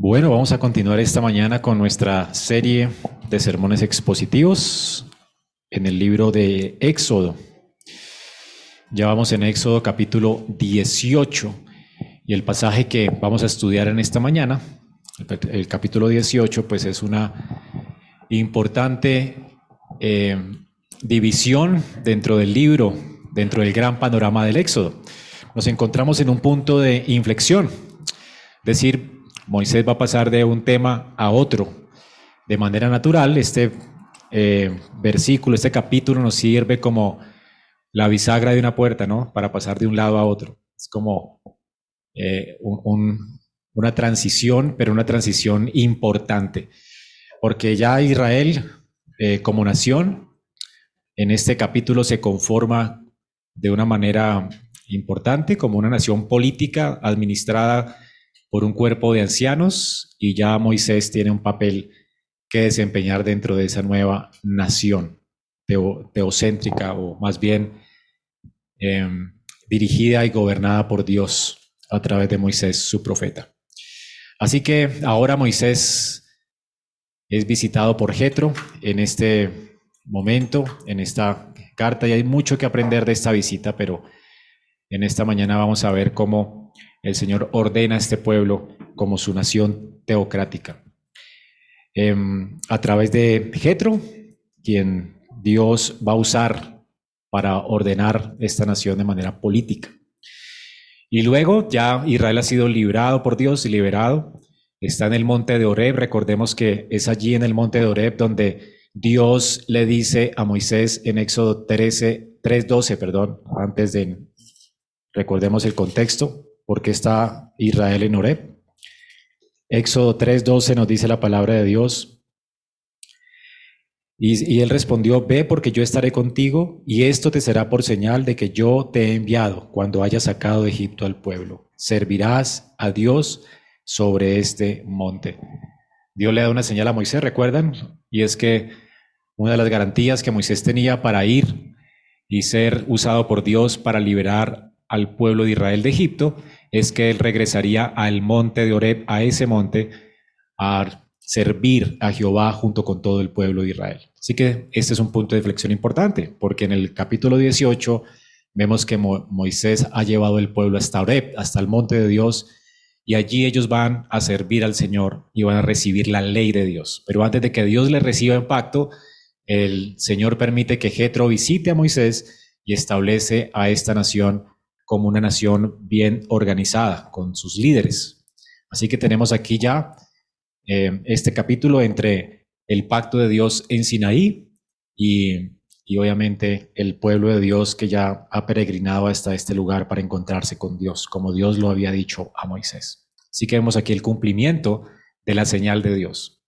Bueno, vamos a continuar esta mañana con nuestra serie de sermones expositivos en el libro de Éxodo. Ya vamos en Éxodo capítulo 18 y el pasaje que vamos a estudiar en esta mañana, el, capítulo 18, pues es una importante eh, división dentro del libro, dentro del gran panorama del Éxodo. Nos encontramos en un punto de inflexión, es decir, Moisés va a pasar de un tema a otro de manera natural. Este eh, versículo, este capítulo nos sirve como la bisagra de una puerta, ¿no? Para pasar de un lado a otro. Es como eh, una transición, pero una transición importante. Porque ya Israel, eh, como nación, en este capítulo se conforma de una manera importante como una nación política administrada por un cuerpo de ancianos y ya Moisés tiene un papel que desempeñar dentro de esa nueva nación teocéntrica o más bien em, dirigida y gobernada por Dios a través de Moisés, su profeta. Así que ahora Moisés es visitado por Jetro en este momento, en esta carta, y hay mucho que aprender de esta visita, pero en esta mañana vamos a ver cómo el Señor ordena a este pueblo como su nación teocrática. Em, a través de Jetro, quien Dios va a usar para ordenar esta nación de manera política. Y luego ya Israel ha sido librado por Dios liberado. Está en el monte de Oreb. Recordemos que es allí en el monte de Oreb donde Dios le dice a Moisés en Éxodo 13, 3.12, perdón, antes de, recordemos el contexto, porque está Israel en Oreb. Éxodo 3:12 nos dice la palabra de Dios. Y, y, él respondió, ve porque yo estaré contigo y esto te será por señal de que yo te he enviado cuando haya sacado de Egipto al pueblo. Servirás a Dios sobre este monte. Dios le da una señal a Moisés, ¿recuerdan? Y es que una de las garantías que Moisés tenía para ir y ser usado por Dios para liberar al pueblo de Israel de Egipto es que él regresaría al monte de Oreb, a ese monte, a servir a Jehová junto con todo el pueblo de Israel. Así que este es un punto de flexión importante, porque en el capítulo 18 vemos que Moisés ha llevado el pueblo hasta Oreb, hasta el monte de Dios, y allí ellos van a servir al Señor y van a recibir la ley de Dios. Pero antes de que Dios les reciba en pacto, el Señor permite que Jetro visite a Moisés y establece a esta nación como una nación bien organizada, con sus líderes. Así que tenemos aquí ya eh, este capítulo entre el pacto de Dios en Sinaí y, y obviamente el pueblo de Dios que ya ha peregrinado hasta este lugar para encontrarse con Dios, como Dios lo había dicho a Moisés. Así que vemos aquí el cumplimiento de la señal de Dios.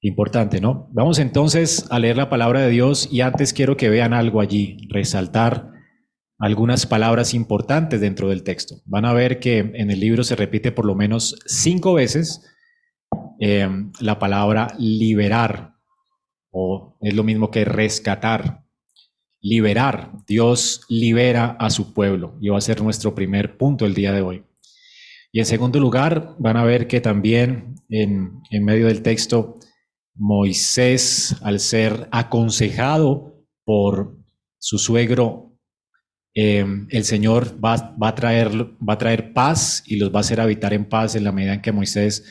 Importante, ¿no? Vamos entonces a leer la palabra de Dios y antes quiero que vean algo allí, resaltar algunas palabras importantes dentro del texto. Van a ver que en el libro se repite por lo menos cinco veces eh, la palabra liberar, o es lo mismo que rescatar. Liberar. Dios libera a su pueblo y va a ser nuestro primer punto el día de hoy. Y en segundo lugar, van a ver que también en, en medio del texto, Moisés, al ser aconsejado por su suegro Em, el Señor va, va, a traer, va a traer paz y los va a hacer habitar en paz en la medida en que Moisés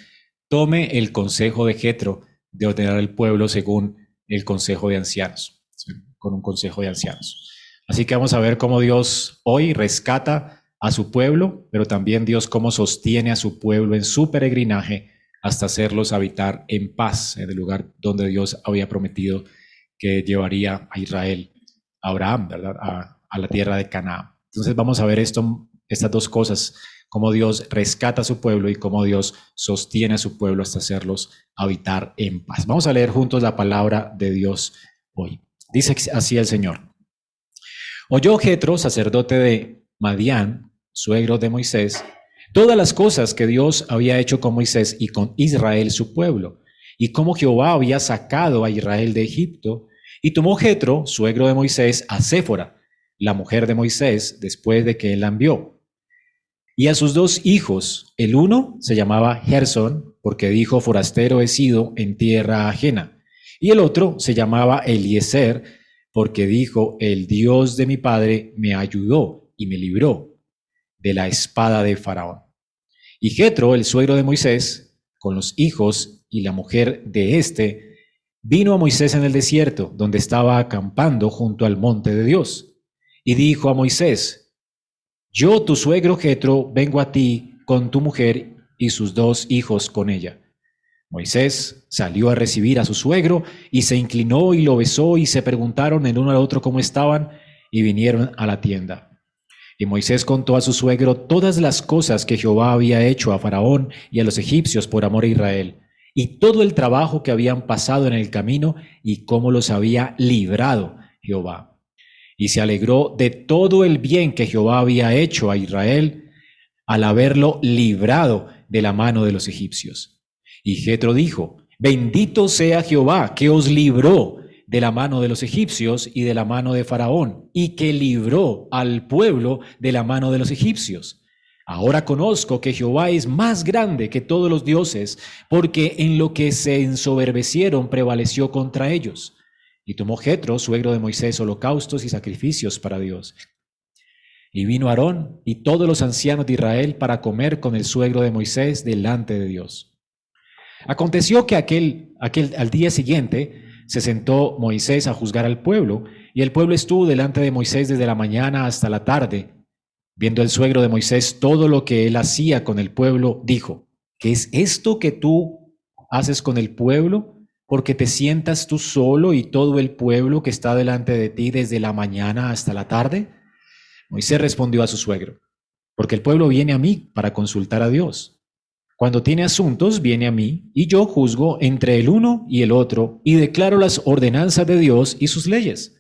tome el consejo de Jetro de ordenar al pueblo según el consejo de ancianos, con un consejo de ancianos. Así que vamos a ver cómo Dios hoy rescata a su pueblo, pero también Dios cómo sostiene a su pueblo en su peregrinaje hasta hacerlos habitar en paz en el lugar donde Dios había prometido que llevaría a Israel, a Abraham, ¿verdad? A la tierra de Canaán. Entonces vamos a ver esto, estas dos cosas, cómo Dios rescata a su pueblo y cómo Dios sostiene a su pueblo hasta hacerlos habitar en paz. Vamos a leer juntos la palabra de Dios hoy. Dice así el Señor. Oyó Jetro, sacerdote de Madián, suegro de Moisés, todas las cosas que Dios había hecho con Moisés y con Israel su pueblo, y cómo Jehová había sacado a Israel de Egipto, y tomó Jetro, suegro de Moisés, a Séfora, la mujer de Moisés, después de que él la envió y a sus dos hijos. El uno se llamaba Gerson, porque dijo, forastero he sido en tierra ajena. Y el otro se llamaba Eliezer, porque dijo, el Dios de mi padre me ayudó y me libró de la espada de Faraón. Y Jetro, el suegro de Moisés, con los hijos y la mujer de éste, vino a Moisés en el desierto, donde estaba acampando junto al monte de Dios. Y dijo a Moisés, yo, tu suegro Jetro, vengo a ti con tu mujer y sus dos hijos con ella. Moisés salió a recibir a su suegro y se inclinó y lo besó y se preguntaron el uno al otro cómo estaban y vinieron a la tienda. Y Moisés contó a su suegro todas las cosas que Jehová había hecho a Faraón y a los egipcios por amor a Israel, y todo el trabajo que habían pasado en el camino y cómo los había librado Jehová y se alegró de todo el bien que Jehová había hecho a Israel al haberlo librado de la mano de los egipcios. Y Jetro dijo, bendito sea Jehová que os libró de la mano de los egipcios y de la mano de Faraón, y que libró al pueblo de la mano de los egipcios. Ahora conozco que Jehová es más grande que todos los dioses, porque en lo que se ensoberbecieron prevaleció contra ellos. Y tomó Jetro, suegro de Moisés, holocaustos y sacrificios para Dios. Y vino Aarón y todos los ancianos de Israel para comer con el suegro de Moisés delante de Dios. Aconteció que aquel, aquel, al día siguiente se sentó Moisés a juzgar al pueblo, y el pueblo estuvo delante de Moisés desde la mañana hasta la tarde. Viendo el suegro de Moisés todo lo que él hacía con el pueblo, dijo, ¿qué es esto que tú haces con el pueblo? Porque te sientas tú solo y todo el pueblo que está delante de ti desde la mañana hasta la tarde? Moisés respondió a su suegro, porque el pueblo viene a mí para consultar a Dios. Cuando tiene asuntos, viene a mí, y yo juzgo entre el uno y el otro, y declaro las ordenanzas de Dios y sus leyes.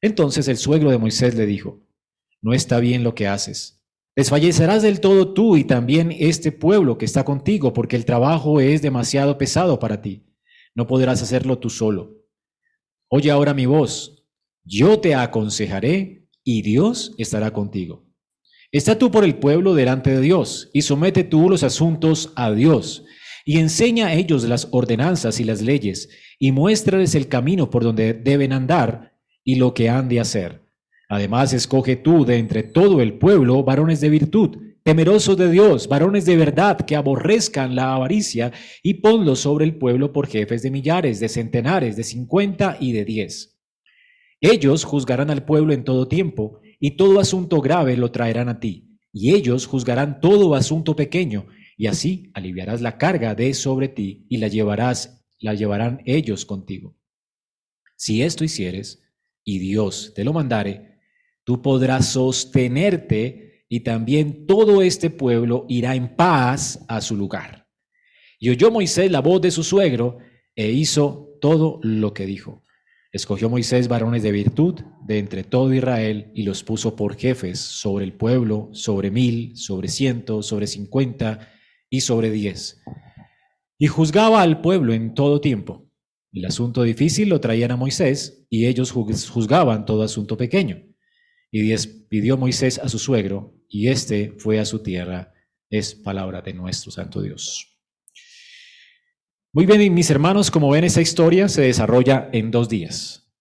Entonces el suegro de Moisés le dijo, no está bien lo que haces. Desfallecerás del todo tú y también este pueblo que está contigo, porque el trabajo es demasiado pesado para ti. No podrás hacerlo tú solo. Oye ahora mi voz. Yo te aconsejaré y Dios estará contigo. Está tú por el pueblo delante de Dios y somete tú los asuntos a Dios y enseña a ellos las ordenanzas y las leyes y muéstrales el camino por donde deben andar y lo que han de hacer. Además, escoge tú de entre todo el pueblo varones de virtud temerosos de Dios, varones de verdad que aborrezcan la avaricia, y ponlos sobre el pueblo por jefes de millares, de centenares, de cincuenta y de diez. Ellos juzgarán al pueblo en todo tiempo, y todo asunto grave lo traerán a ti, y ellos juzgarán todo asunto pequeño, y así aliviarás la carga de sobre ti, y la llevarás, la llevarán ellos contigo. Si esto hicieres, y Dios te lo mandare, tú podrás sostenerte y también todo este pueblo irá en paz a su lugar. Y oyó Moisés la voz de su suegro e hizo todo lo que dijo. Escogió Moisés varones de virtud de entre todo Israel y los puso por jefes sobre el pueblo, sobre mil, sobre ciento, sobre cincuenta y sobre diez. Y juzgaba al pueblo en todo tiempo. El asunto difícil lo traían a Moisés y ellos juzgaban todo asunto pequeño. Y pidió Moisés a su suegro, y éste fue a su tierra. Es palabra de nuestro Santo Dios. Muy bien, mis hermanos, como ven, esta historia se desarrolla en dos días.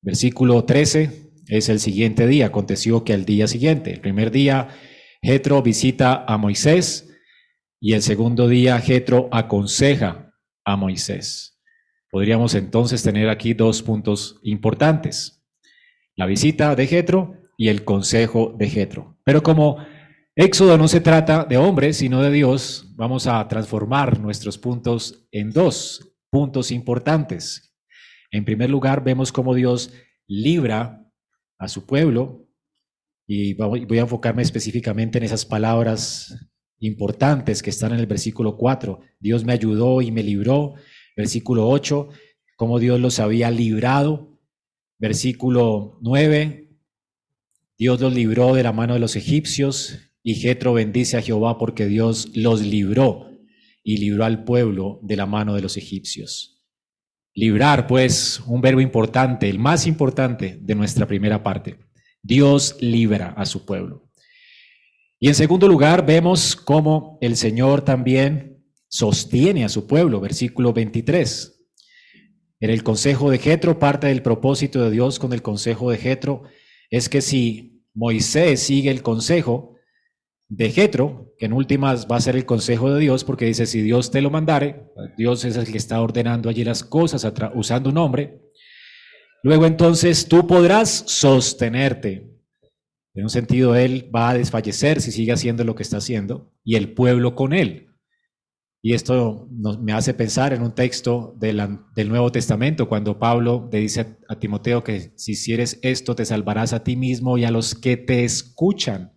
Versículo 13 es el siguiente día. Aconteció que al día siguiente, el primer día, Jetro visita a Moisés y el segundo día, Jetro aconseja a Moisés. Podríamos entonces tener aquí dos puntos importantes. La visita de Jetro y el consejo de Jetro. Pero como Éxodo no se trata de hombres, sino de Dios, vamos a transformar nuestros puntos en dos puntos importantes. En primer lugar, vemos cómo Dios libra a su pueblo, y voy a enfocarme específicamente en esas palabras importantes que están en el versículo 4. Dios me ayudó y me libró. Versículo 8, cómo Dios los había librado. Versículo 9, Dios los libró de la mano de los egipcios y Jetro bendice a Jehová porque Dios los libró y libró al pueblo de la mano de los egipcios. Librar, pues, un verbo importante, el más importante de nuestra primera parte. Dios libra a su pueblo. Y en segundo lugar, vemos cómo el Señor también sostiene a su pueblo, versículo 23. En el consejo de Jetro, parte del propósito de Dios con el consejo de Jetro es que si Moisés sigue el consejo de Jetro, que en últimas va a ser el consejo de Dios, porque dice, si Dios te lo mandare, Dios es el que está ordenando allí las cosas usando un nombre, luego entonces tú podrás sostenerte. En un sentido, él va a desfallecer si sigue haciendo lo que está haciendo, y el pueblo con él. Y esto me hace pensar en un texto del, Nuevo Testamento, cuando Pablo le dice a Timoteo que si hicieres esto te salvarás a ti mismo y a los que te escuchan.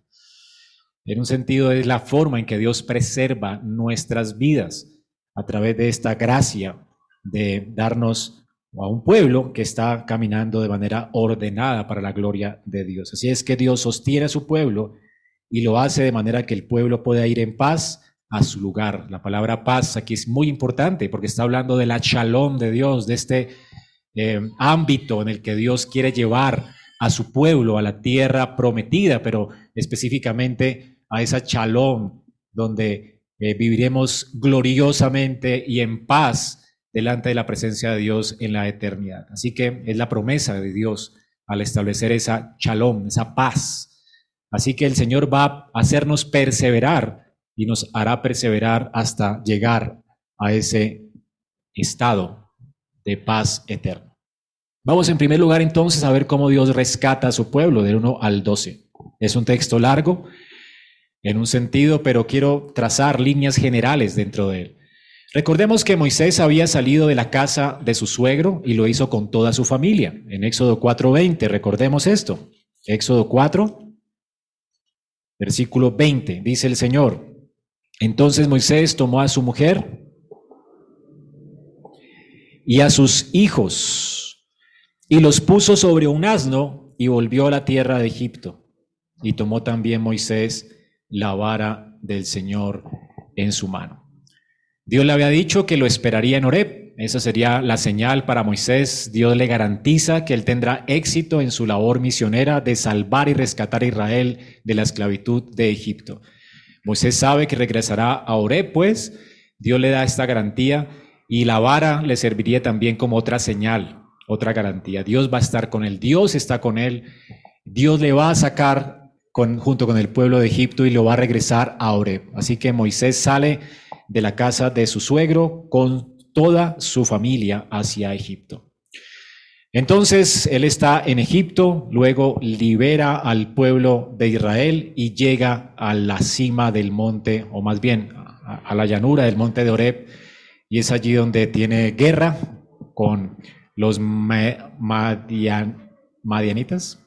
En un sentido es la forma en que Dios preserva nuestras vidas a través de esta gracia de darnos a un pueblo que está caminando de manera ordenada para la gloria de Dios. Así es que Dios sostiene a su pueblo y lo hace de manera que el pueblo pueda ir en paz a su lugar. La palabra paz aquí es muy importante porque está hablando de la shalom de Dios, de este eh, ámbito en el que Dios quiere llevar a su pueblo a la tierra prometida, pero específicamente a esa shalom donde eh, viviremos gloriosamente y en paz delante de la presencia de Dios en la eternidad. Así que es la promesa de Dios al establecer esa shalom, esa paz. Así que el Señor va a hacernos perseverar y nos hará perseverar hasta llegar a ese estado de paz eterna. Vamos en primer lugar entonces a ver cómo Dios rescata a su pueblo del 1 al 12. Es un texto largo en un sentido, pero quiero trazar líneas generales dentro de él. Recordemos que Moisés había salido de la casa de su suegro y lo hizo con toda su familia. En Éxodo 4:20, recordemos esto. Éxodo 4, versículo 20, dice el Señor, entonces Moisés tomó a su mujer y a sus hijos y los puso sobre un asno y volvió a la tierra de Egipto. Y tomó también Moisés la vara del Señor en su mano. Dios le había dicho que lo esperaría en Horeb. Esa sería la señal para Moisés. Dios le garantiza que él tendrá éxito en su labor misionera de salvar y rescatar a Israel de la esclavitud de Egipto. Moisés sabe que regresará a Oré, pues Dios le da esta garantía y la vara le serviría también como otra señal, otra garantía. Dios va a estar con él, Dios está con él, Dios le va a sacar con, junto con el pueblo de Egipto y lo va a regresar a Oré. Así que Moisés sale de la casa de su suegro con toda su familia hacia Egipto. Entonces él está en Egipto, luego libera al pueblo de Israel y llega a la cima del monte, o más bien a, la llanura del monte de Oreb, y es allí donde tiene guerra con los madianitas.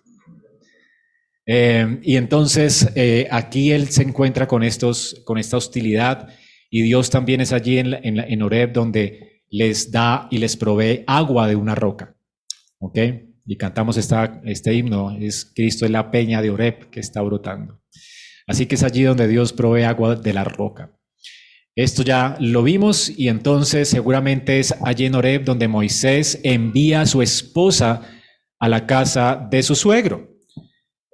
Eh, y entonces eh, aquí él se encuentra con, estos, con esta hostilidad y Dios también es allí en, en, en Oreb donde les da y les provee agua de una roca. ¿Ok? Y cantamos esta, este himno, es Cristo es la peña de Oreb que está brotando. Así que es allí donde Dios provee agua de la roca. Esto ya lo vimos y entonces seguramente es allí en Oreb donde Moisés envía a su esposa a la casa de su suegro.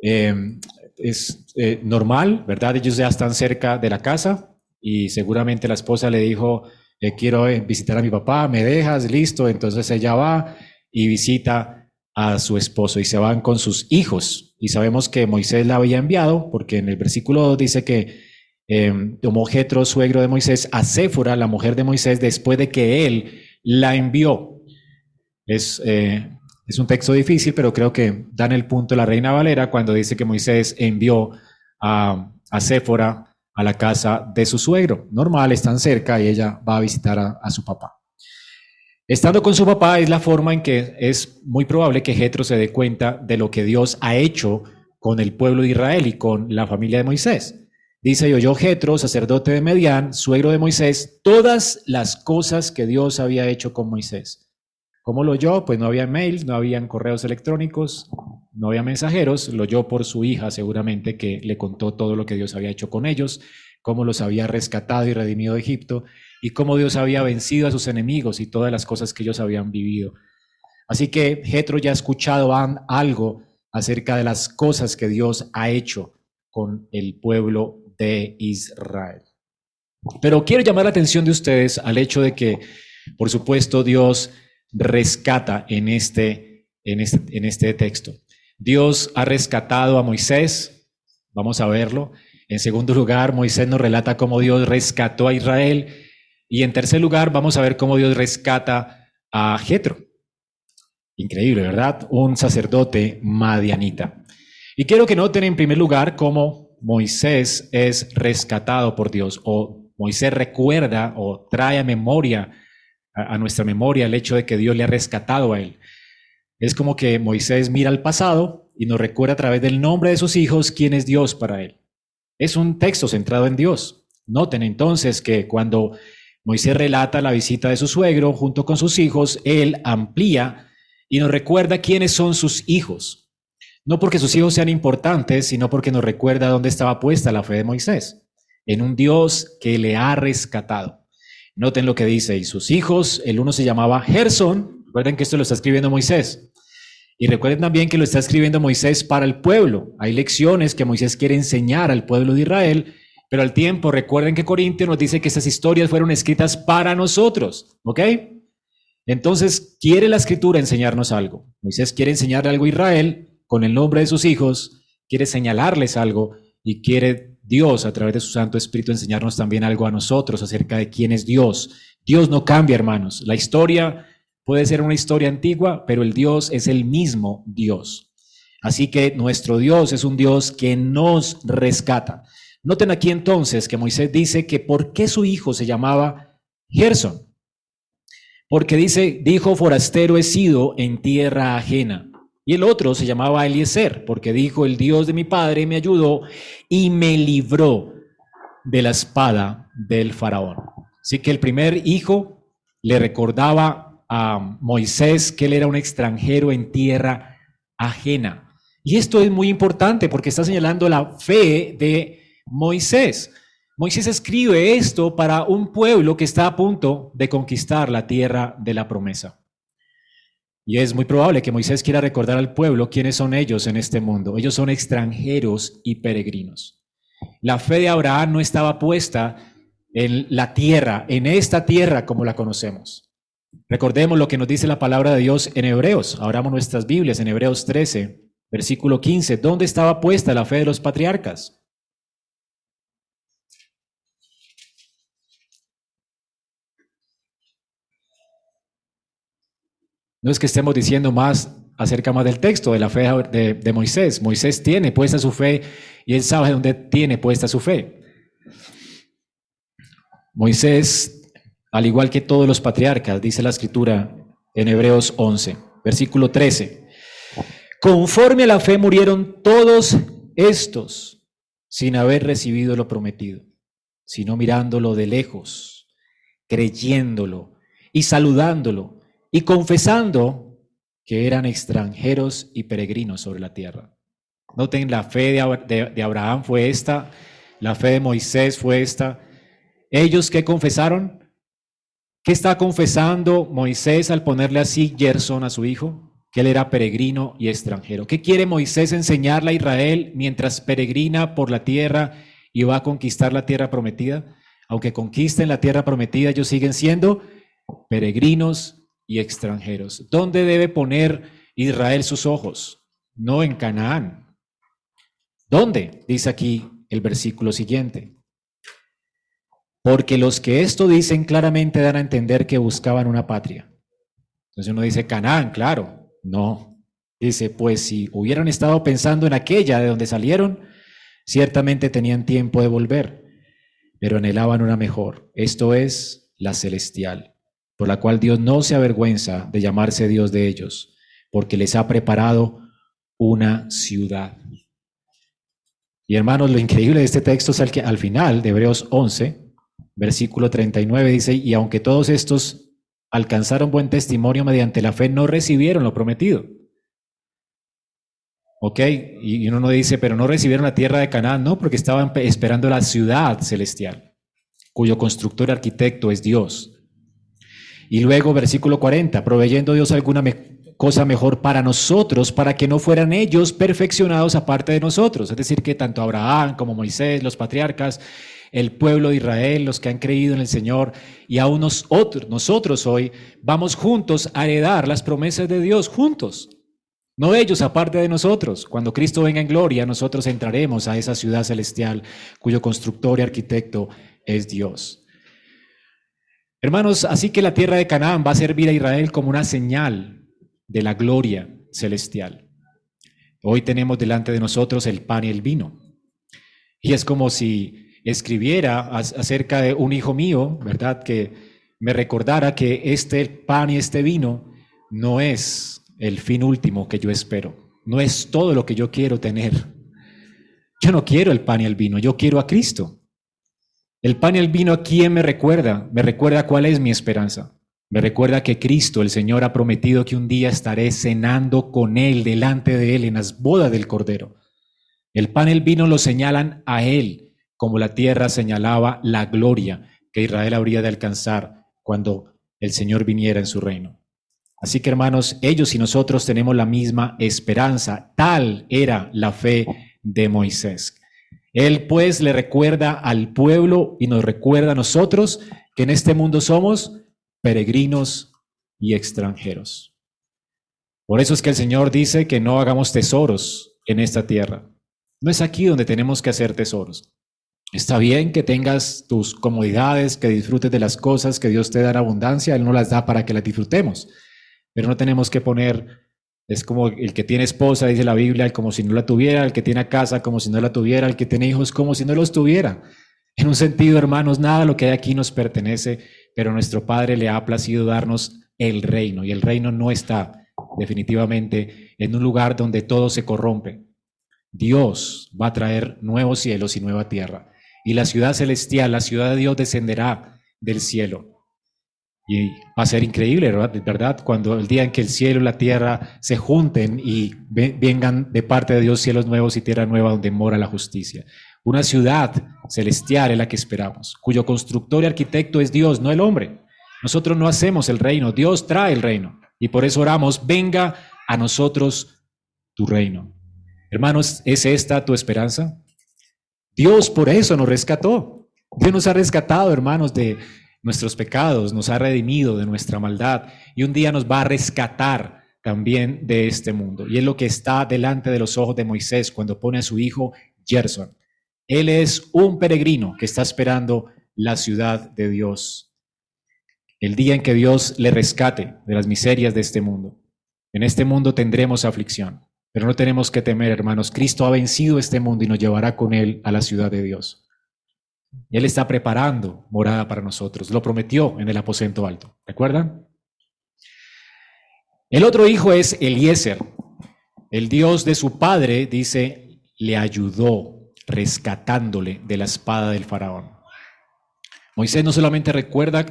Em, es eh, normal, ¿verdad? Ellos ya están cerca de la casa y seguramente la esposa le dijo, eh, quiero eh, visitar a mi papá, me dejas, listo. Entonces ella va y visita a su esposo y se van con sus hijos. Y sabemos que Moisés la había enviado porque en el versículo 2 dice que eh, tomó Jetro, suegro de Moisés, a Séfora, la mujer de Moisés, después de que él la envió. Es, eh, es un texto difícil, pero creo que dan el punto la reina Valera cuando dice que Moisés envió a, a Séfora a la casa de su suegro. Normal, están cerca y ella va a visitar a su papá. Estando con su papá es la forma en que es muy probable que Jetro se dé cuenta de lo que Dios ha hecho con el pueblo de Israel y con la familia de Moisés. Dice, y oyó Jetro, sacerdote de Medián, suegro de Moisés, todas las cosas que Dios había hecho con Moisés. ¿Cómo lo oyó? Pues no había mails, no habían correos electrónicos, no había mensajeros, lo oyó por su hija seguramente que le contó todo lo que Dios había hecho con ellos, cómo los había rescatado y redimido de Egipto y cómo Dios había vencido a sus enemigos y todas las cosas que ellos habían vivido. Así que Jetro ya ha escuchado algo acerca de las cosas que Dios ha hecho con el pueblo de Israel. Pero quiero llamar la atención de ustedes al hecho de que, por supuesto, Dios rescata en este, en este, en este texto. Dios ha rescatado a Moisés, vamos a verlo. En segundo lugar, Moisés nos relata cómo Dios rescató a Israel. Y en tercer lugar, vamos a ver cómo Dios rescata a Jetro. Increíble, ¿verdad? Un sacerdote madianita. Y quiero que noten en primer lugar cómo Moisés es rescatado por Dios o Moisés recuerda o trae a memoria, a, nuestra memoria el hecho de que Dios le ha rescatado a él. Es como que Moisés mira al pasado y nos recuerda a través del nombre de sus hijos quién es Dios para él. Es un texto centrado en Dios. Noten entonces que cuando Moisés relata la visita de su suegro junto con sus hijos, él amplía y nos recuerda quiénes son sus hijos. No porque sus hijos sean importantes, sino porque nos recuerda dónde estaba puesta la fe de Moisés, en un Dios que le ha rescatado. Noten lo que dice, y sus hijos, el uno se llamaba Gerson, recuerden que esto lo está escribiendo Moisés, y recuerden también que lo está escribiendo Moisés para el pueblo. Hay lecciones que Moisés quiere enseñar al pueblo de Israel, pero al tiempo recuerden que Corintio nos dice que esas historias fueron escritas para nosotros, ¿ok? Entonces, quiere la escritura enseñarnos algo. Moisés quiere enseñarle algo a Israel, con el nombre de sus hijos, quiere señalarles algo y quiere Dios a través de su Santo Espíritu enseñarnos también algo a nosotros acerca de quién es Dios. Dios no cambia, hermanos. La historia puede ser una historia antigua, pero el Dios es el mismo Dios. Así que nuestro Dios es un Dios que nos rescata. Noten aquí entonces que Moisés dice que por qué su hijo se llamaba Gerson. Porque dice, dijo, forastero he sido en tierra ajena. Y el otro se llamaba Eliezer, porque dijo, el Dios de mi padre me ayudó y me libró de la espada del faraón. Así que el primer hijo le recordaba a Moisés que él era un extranjero en tierra ajena. Y esto es muy importante porque está señalando la fe de Moisés. Moisés escribe esto para un pueblo que está a punto de conquistar la tierra de la promesa. Y es muy probable que Moisés quiera recordar al pueblo quiénes son ellos en este mundo. Ellos son extranjeros y peregrinos. La fe de Abraham no estaba puesta en la tierra, en esta tierra como la conocemos. Recordemos lo que nos dice la palabra de Dios en Hebreos. Abramos nuestras Biblias en Hebreos 13, versículo 15. ¿Dónde estaba puesta la fe de los patriarcas? No es que estemos diciendo más acerca más del texto, de la fe de, Moisés. Moisés tiene puesta su fe y él sabe dónde tiene puesta su fe. Moisés, al igual que todos los patriarcas, dice la escritura en Hebreos 11, versículo 13. Conforme a la fe murieron todos estos sin haber recibido lo prometido, sino mirándolo de lejos, creyéndolo y saludándolo y confesando que eran extranjeros y peregrinos sobre la tierra. Noten, la fe de, Abraham fue esta, la fe de Moisés fue esta. Ellos que confesaron, ¿qué está confesando Moisés al ponerle así Gerson a su hijo? Que él era peregrino y extranjero. ¿Qué quiere Moisés enseñarle a Israel mientras peregrina por la tierra y va a conquistar la tierra prometida? Aunque conquisten la tierra prometida, ellos siguen siendo peregrinos y extranjeros. ¿Dónde debe poner Israel sus ojos? No en Canaán. ¿Dónde? Dice aquí el versículo siguiente. Porque los que esto dicen claramente dan a entender que buscaban una patria. Entonces uno dice, Canaán, claro. No. Dice, pues si hubieran estado pensando en aquella de donde salieron, ciertamente tenían tiempo de volver, pero anhelaban una mejor. Esto es la celestial por la cual Dios no se avergüenza de llamarse Dios de ellos, porque les ha preparado una ciudad. Y hermanos, lo increíble de este texto es que al final de Hebreos 11, versículo 39 dice, y aunque todos estos alcanzaron buen testimonio mediante la fe, no recibieron lo prometido. ¿Ok? Y uno no dice, pero no recibieron la tierra de Canaán, no, porque estaban esperando la ciudad celestial, cuyo constructor y arquitecto es Dios. Y luego, versículo 40, proveyendo Dios alguna cosa mejor para nosotros, para que no fueran ellos perfeccionados aparte de nosotros. Es decir, que tanto Abraham como Moisés, los patriarcas, el pueblo de Israel, los que han creído en el Señor, y aún nosotros, nosotros hoy, vamos juntos a heredar las promesas de Dios, juntos. No ellos aparte de nosotros. Cuando Cristo venga en gloria, nosotros entraremos a esa ciudad celestial cuyo constructor y arquitecto es Dios. Hermanos, así que la tierra de Canaán va a servir a Israel como una señal de la gloria celestial. Hoy tenemos delante de nosotros el pan y el vino. Y es como si escribiera acerca de un hijo mío, ¿verdad? Que me recordara que este pan y este vino no es el fin último que yo espero, no es todo lo que yo quiero tener. Yo no quiero el pan y el vino, yo quiero a Cristo. El pan y el vino, ¿a quién me recuerda? Me recuerda cuál es mi esperanza. Me recuerda que Cristo, el Señor, ha prometido que un día estaré cenando con Él, delante de Él, en las bodas del Cordero. El pan y el vino lo señalan a Él, como la tierra señalaba la gloria que Israel habría de alcanzar cuando el Señor viniera en su reino. Así que hermanos, ellos y nosotros tenemos la misma esperanza. Tal era la fe de Moisés. Él pues le recuerda al pueblo y nos recuerda a nosotros que en este mundo somos peregrinos y extranjeros. Por eso es que el Señor dice que no hagamos tesoros en esta tierra. No es aquí donde tenemos que hacer tesoros. Está bien que tengas tus comodidades, que disfrutes de las cosas que Dios te da en abundancia, Él no las da para que las disfrutemos, pero no tenemos que poner es como el que tiene esposa, dice la Biblia, como si no la tuviera, el que tiene casa como si no la tuviera, el que tiene hijos como si no los tuviera. En un sentido, hermanos, nada de lo que hay aquí nos pertenece, pero nuestro Padre le ha placido darnos el reino y el reino no está definitivamente en un lugar donde todo se corrompe. Dios va a traer nuevos cielos y nueva tierra. Y la ciudad celestial, la ciudad de Dios descenderá del cielo. Y va a ser increíble, ¿verdad? Cuando el día en que el cielo y la tierra se junten y vengan de parte de Dios cielos nuevos y tierra nueva donde mora la justicia. Una ciudad celestial es la que esperamos, cuyo constructor y arquitecto es Dios, no el hombre. Nosotros no hacemos el reino, Dios trae el reino. Y por eso oramos, venga a nosotros tu reino. Hermanos, ¿es esta tu esperanza? Dios por eso nos rescató. Dios nos ha rescatado, hermanos, de nuestros pecados, nos ha redimido de nuestra maldad y un día nos va a rescatar también de este mundo. Y es lo que está delante de los ojos de Moisés cuando pone a su hijo Gerson. Él es un peregrino que está esperando la ciudad de Dios. El día en que Dios le rescate de las miserias de este mundo. En este mundo tendremos aflicción, pero no tenemos que temer, hermanos. Cristo ha vencido este mundo y nos llevará con él a la ciudad de Dios. Él está preparando morada para nosotros. Lo prometió en el aposento alto. ¿Recuerdan? El otro hijo es Eliezer. El Dios de su padre, dice, le ayudó rescatándole de la espada del faraón. Moisés no solamente recuerda,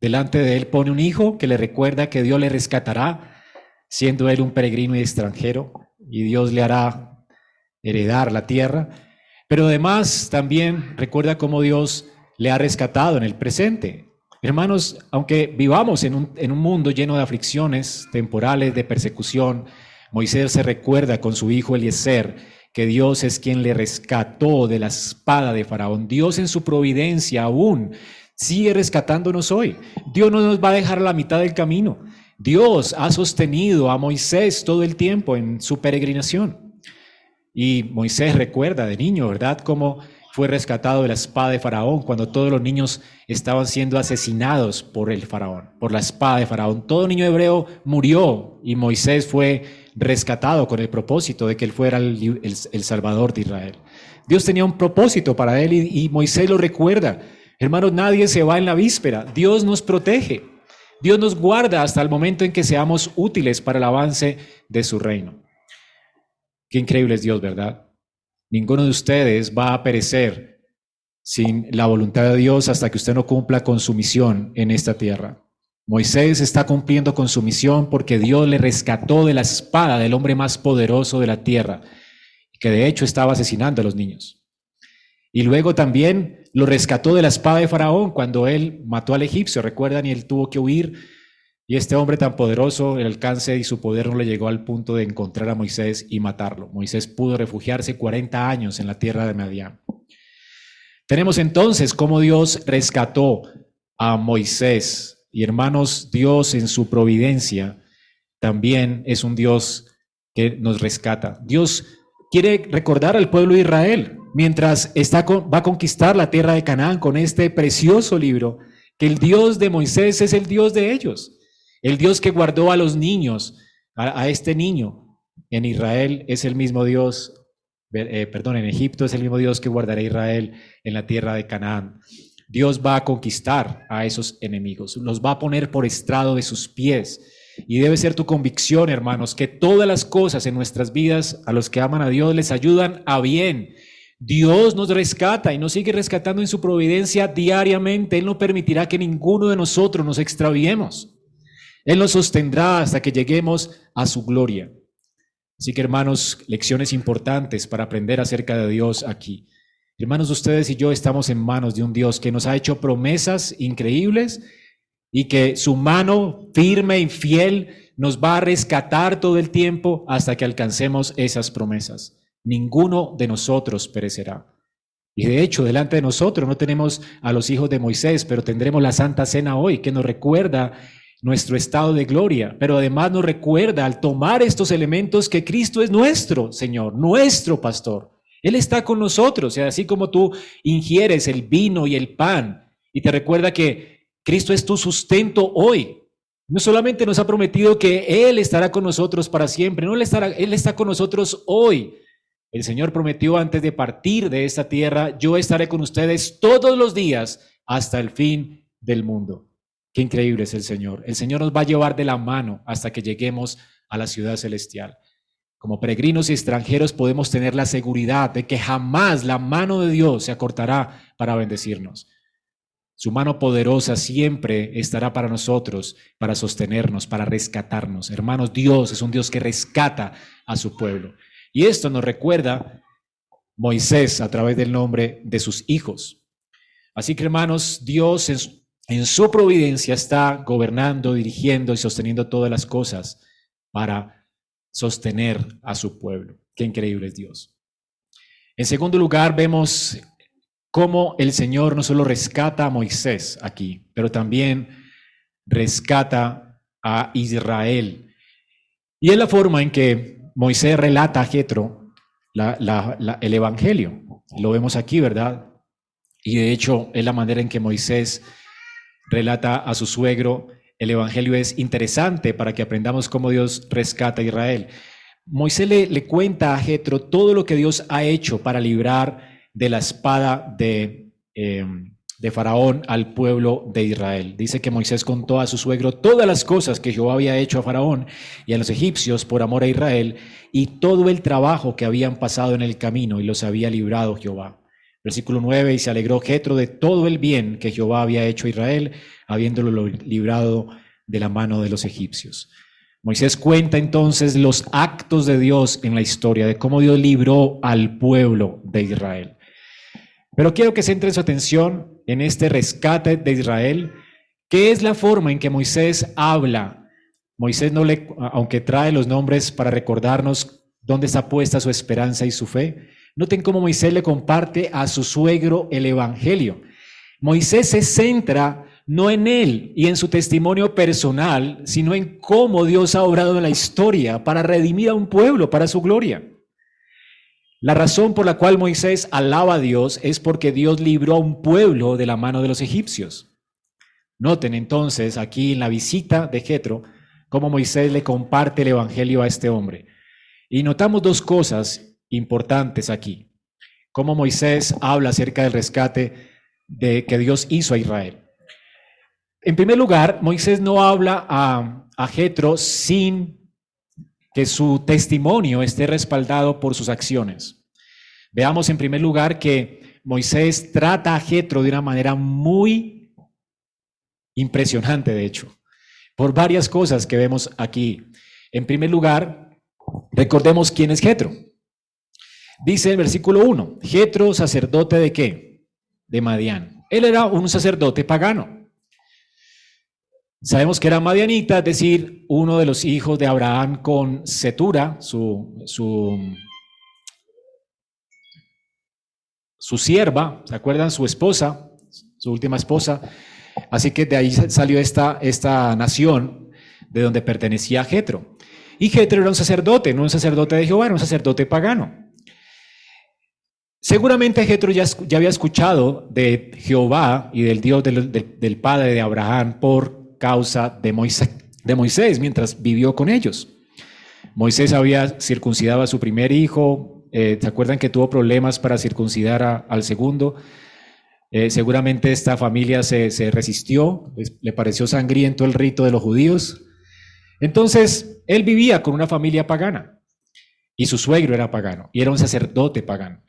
delante de él pone un hijo que le recuerda que Dios le rescatará, siendo él un peregrino y extranjero, y Dios le hará heredar la tierra, pero además también recuerda cómo Dios le ha rescatado en el presente. Hermanos, aunque vivamos en un, en un mundo lleno de aflicciones temporales, de persecución, Moisés se recuerda con su hijo Eliezer que Dios es quien le rescató de la espada de Faraón. Dios en su providencia aún sigue rescatándonos hoy. Dios no nos va a dejar a la mitad del camino. Dios ha sostenido a Moisés todo el tiempo en su peregrinación. Y Moisés recuerda de niño, ¿verdad?, cómo fue rescatado de la espada de Faraón cuando todos los niños estaban siendo asesinados por el Faraón, por la espada de Faraón. Todo niño hebreo murió y Moisés fue rescatado con el propósito de que él fuera el, Salvador de Israel. Dios tenía un propósito para él y, y Moisés lo recuerda. Hermanos, nadie se va en la víspera. Dios nos protege. Dios nos guarda hasta el momento en que seamos útiles para el avance de su reino. Qué increíble es Dios, ¿verdad? ninguno de ustedes va a perecer sin la voluntad de Dios hasta que usted no cumpla con su misión en esta tierra. Moisés está cumpliendo con su misión porque Dios le rescató de la espada del hombre más poderoso de la tierra, que de hecho estaba asesinando a los niños. Y luego también lo rescató de la espada de Faraón cuando él mató al egipcio, recuerdan, y él tuvo que huir. Y este hombre tan poderoso, el alcance y su poder no le llegó al punto de encontrar a Moisés y matarlo. Moisés pudo refugiarse 40 años en la tierra de Madián. Tenemos entonces cómo Dios rescató a Moisés. Y hermanos, Dios en su providencia también es un Dios que nos rescata. Dios quiere recordar al pueblo de Israel mientras está va a conquistar la tierra de Canaán con este precioso libro, que el Dios de Moisés es el Dios de ellos, el Dios que guardó a los niños, a, este niño. En Israel es el mismo Dios, eh, perdón, en Egipto es el mismo Dios que guardará a Israel en la tierra de Canaán. Dios va a conquistar a esos enemigos, los va a poner por estrado de sus pies. Y debe ser tu convicción, hermanos, que todas las cosas en nuestras vidas a los que aman a Dios les ayudan a bien Dios nos rescata y nos sigue rescatando en su providencia diariamente. Él no permitirá que ninguno de nosotros nos extraviemos. Él nos sostendrá hasta que lleguemos a su gloria. Así que hermanos, lecciones importantes para aprender acerca de Dios aquí. Hermanos, ustedes y yo estamos en manos de un Dios que nos ha hecho promesas increíbles y que su mano firme y fiel nos va a rescatar todo el tiempo hasta que alcancemos esas promesas ninguno de nosotros perecerá. Y de hecho, delante de nosotros no tenemos a los hijos de Moisés, pero tendremos la Santa Cena hoy, que nos recuerda nuestro estado de gloria, pero además nos recuerda al tomar estos elementos que Cristo es nuestro Señor, nuestro pastor. Él está con nosotros, y así como tú ingieres el vino y el pan, y te recuerda que Cristo es tu sustento hoy. No solamente nos ha prometido que Él estará con nosotros para siempre, no Él, estará, Él está con nosotros hoy el Señor prometió antes de partir de esta tierra, yo estaré con ustedes todos los días hasta el fin del mundo. Qué increíble es el Señor. El Señor nos va a llevar de la mano hasta que lleguemos a la ciudad celestial. Como peregrinos y extranjeros podemos tener la seguridad de que jamás la mano de Dios se acortará para bendecirnos. Su mano poderosa siempre estará para nosotros, para sostenernos, para rescatarnos. Hermanos, Dios es un Dios que rescata a su pueblo. Y esto nos recuerda Moisés a través del nombre de sus hijos. Así que hermanos, Dios en, su providencia está gobernando, dirigiendo y sosteniendo todas las cosas para sostener a su pueblo. Qué increíble es Dios. En segundo lugar, vemos cómo el Señor no solo rescata a Moisés aquí, pero también rescata a Israel. Y es la forma en que Moisés relata a Jetro el Evangelio. Lo vemos aquí, ¿verdad? Y de hecho es la manera en que Moisés relata a su suegro. El Evangelio es interesante para que aprendamos cómo Dios rescata a Israel. Moisés le, cuenta a Jetro todo lo que Dios ha hecho para librar de la espada de, em, de Faraón al pueblo de Israel. Dice que Moisés contó a su suegro todas las cosas que Jehová había hecho a Faraón y a los egipcios por amor a Israel y todo el trabajo que habían pasado en el camino y los había librado Jehová. Versículo 9, y se alegró Jetro de todo el bien que Jehová había hecho a Israel, habiéndolo librado de la mano de los egipcios. Moisés cuenta entonces los actos de Dios en la historia, de cómo Dios libró al pueblo de Israel. Pero quiero que centren su atención en este rescate de Israel, que es la forma en que Moisés habla. Moisés no le, aunque trae los nombres para recordarnos dónde está puesta su esperanza y su fe, noten cómo Moisés le comparte a su suegro el Evangelio. Moisés se centra no en él y en su testimonio personal, sino en cómo Dios ha obrado en la historia para redimir a un pueblo para su gloria. La razón por la cual Moisés alaba a Dios es porque Dios libró a un pueblo de la mano de los egipcios. Noten entonces aquí en la visita de Jetro cómo Moisés le comparte el evangelio a este hombre. Y notamos dos cosas importantes aquí. Cómo Moisés habla acerca del rescate de que Dios hizo a Israel. En primer lugar, Moisés no habla a, a Jetro sin que su testimonio esté respaldado por sus acciones. Veamos en primer lugar que Moisés trata a Jetro de una manera muy impresionante, de hecho, por varias cosas que vemos aquí. En primer lugar, recordemos quién es Jetro. Dice el versículo 1, Jetro, sacerdote de qué? De Madián. Él era un sacerdote pagano. Sabemos que era madianita, es decir, uno de los hijos de Abraham con Setura, su, su, sierva, ¿se acuerdan? Su esposa, su última esposa. Así que de ahí salió esta, esta nación de donde pertenecía Jetro. Y Jetro era un sacerdote, no un sacerdote de Jehová, era un sacerdote pagano. Seguramente Jetro ya, había escuchado de Jehová y del Dios del, padre de Abraham por causa de Moisés, mientras vivió con ellos. Moisés había circuncidado a su primer hijo, eh, ¿se acuerdan que tuvo problemas para circuncidar al segundo? Eh, seguramente esta familia se resistió, le pareció sangriento el rito de los judíos. Entonces, él vivía con una familia pagana y su suegro era pagano y era un sacerdote pagano.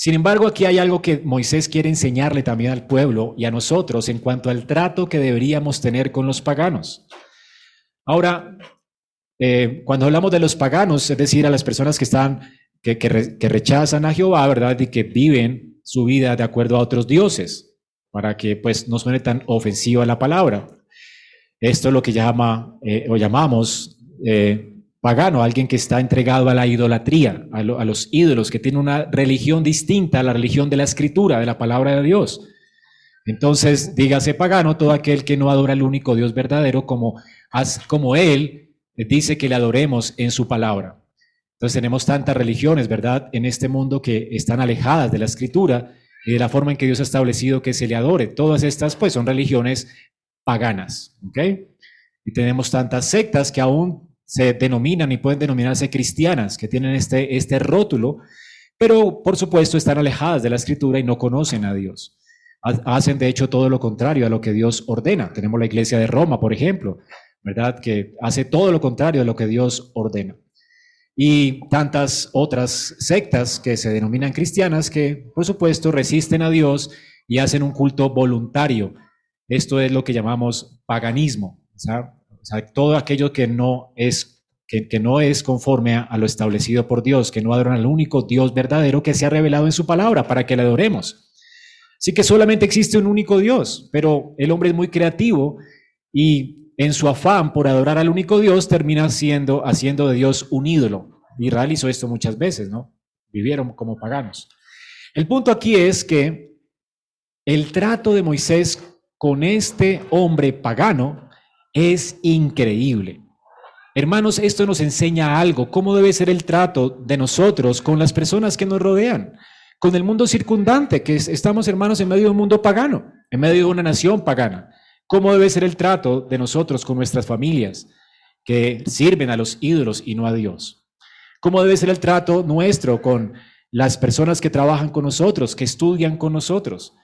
Sin embargo, aquí hay algo que Moisés quiere enseñarle también al pueblo y a nosotros en cuanto al trato que deberíamos tener con los paganos. Ahora, eh, cuando hablamos de los paganos, es decir, a las personas que están, que, rechazan a Jehová, ¿verdad? Y que viven su vida de acuerdo a otros dioses, para que pues no suene tan ofensiva la palabra. Esto es lo que llama eh, o llamamos eh, pagano, alguien que está entregado a la idolatría, a, los ídolos, que tiene una religión distinta a la religión de la escritura, de la palabra de Dios. Entonces, dígase pagano todo aquel que no adora al único Dios verdadero como, como Él dice que le adoremos en su palabra. Entonces tenemos tantas religiones, ¿verdad?, en este mundo que están alejadas de la escritura y de la forma en que Dios ha establecido que se le adore. Todas estas, pues, son religiones paganas, ¿ok? Y tenemos tantas sectas que aún se denominan y pueden denominarse cristianas, que tienen este, este rótulo, pero por supuesto están alejadas de la escritura y no conocen a Dios. Hacen de hecho todo lo contrario a lo que Dios ordena. Tenemos la iglesia de Roma, por ejemplo, ¿verdad? Que hace todo lo contrario a lo que Dios ordena. Y tantas otras sectas que se denominan cristianas que, por supuesto, resisten a Dios y hacen un culto voluntario. Esto es lo que llamamos paganismo. ¿sabes? O sea, todo aquello que no es, que, no es conforme a, lo establecido por Dios, que no adoran al único Dios verdadero que se ha revelado en su palabra para que le adoremos. Así que solamente existe un único Dios, pero el hombre es muy creativo y en su afán por adorar al único Dios termina haciendo de Dios un ídolo. Israel hizo esto muchas veces, ¿no? Vivieron como paganos. El punto aquí es que el trato de Moisés con este hombre pagano es increíble. Hermanos, esto nos enseña algo, cómo debe ser el trato de nosotros con las personas que nos rodean, con el mundo circundante, que estamos hermanos en medio de un mundo pagano, en medio de una nación pagana. ¿Cómo debe ser el trato de nosotros con nuestras familias que sirven a los ídolos y no a Dios? ¿Cómo debe ser el trato nuestro con las personas que trabajan con nosotros, que estudian con nosotros?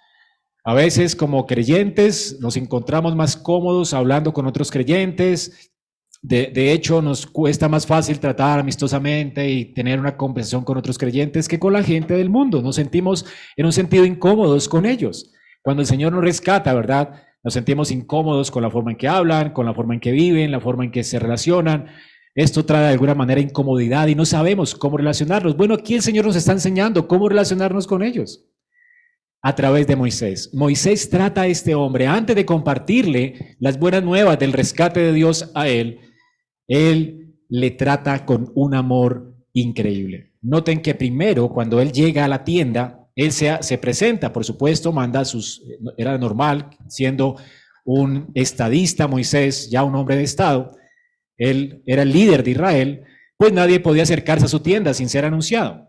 A veces como creyentes nos encontramos más cómodos hablando con otros creyentes. De, hecho, nos cuesta más fácil tratar amistosamente y tener una conversación con otros creyentes que con la gente del mundo. Nos sentimos en un sentido incómodos con ellos. Cuando el Señor nos rescata, ¿verdad? Nos sentimos incómodos con la forma en que hablan, con la forma en que viven, la forma en que se relacionan. Esto trae de alguna manera incomodidad y no sabemos cómo relacionarnos. Bueno, aquí el Señor nos está enseñando cómo relacionarnos con ellos a través de Moisés. Moisés trata a este hombre, antes de compartirle las buenas nuevas del rescate de Dios a él, él le trata con un amor increíble. Noten que primero, cuando él llega a la tienda, él se, se presenta, por supuesto, manda sus, era normal, siendo un estadista Moisés, ya un hombre de Estado, él era el líder de Israel, pues nadie podía acercarse a su tienda sin ser anunciado.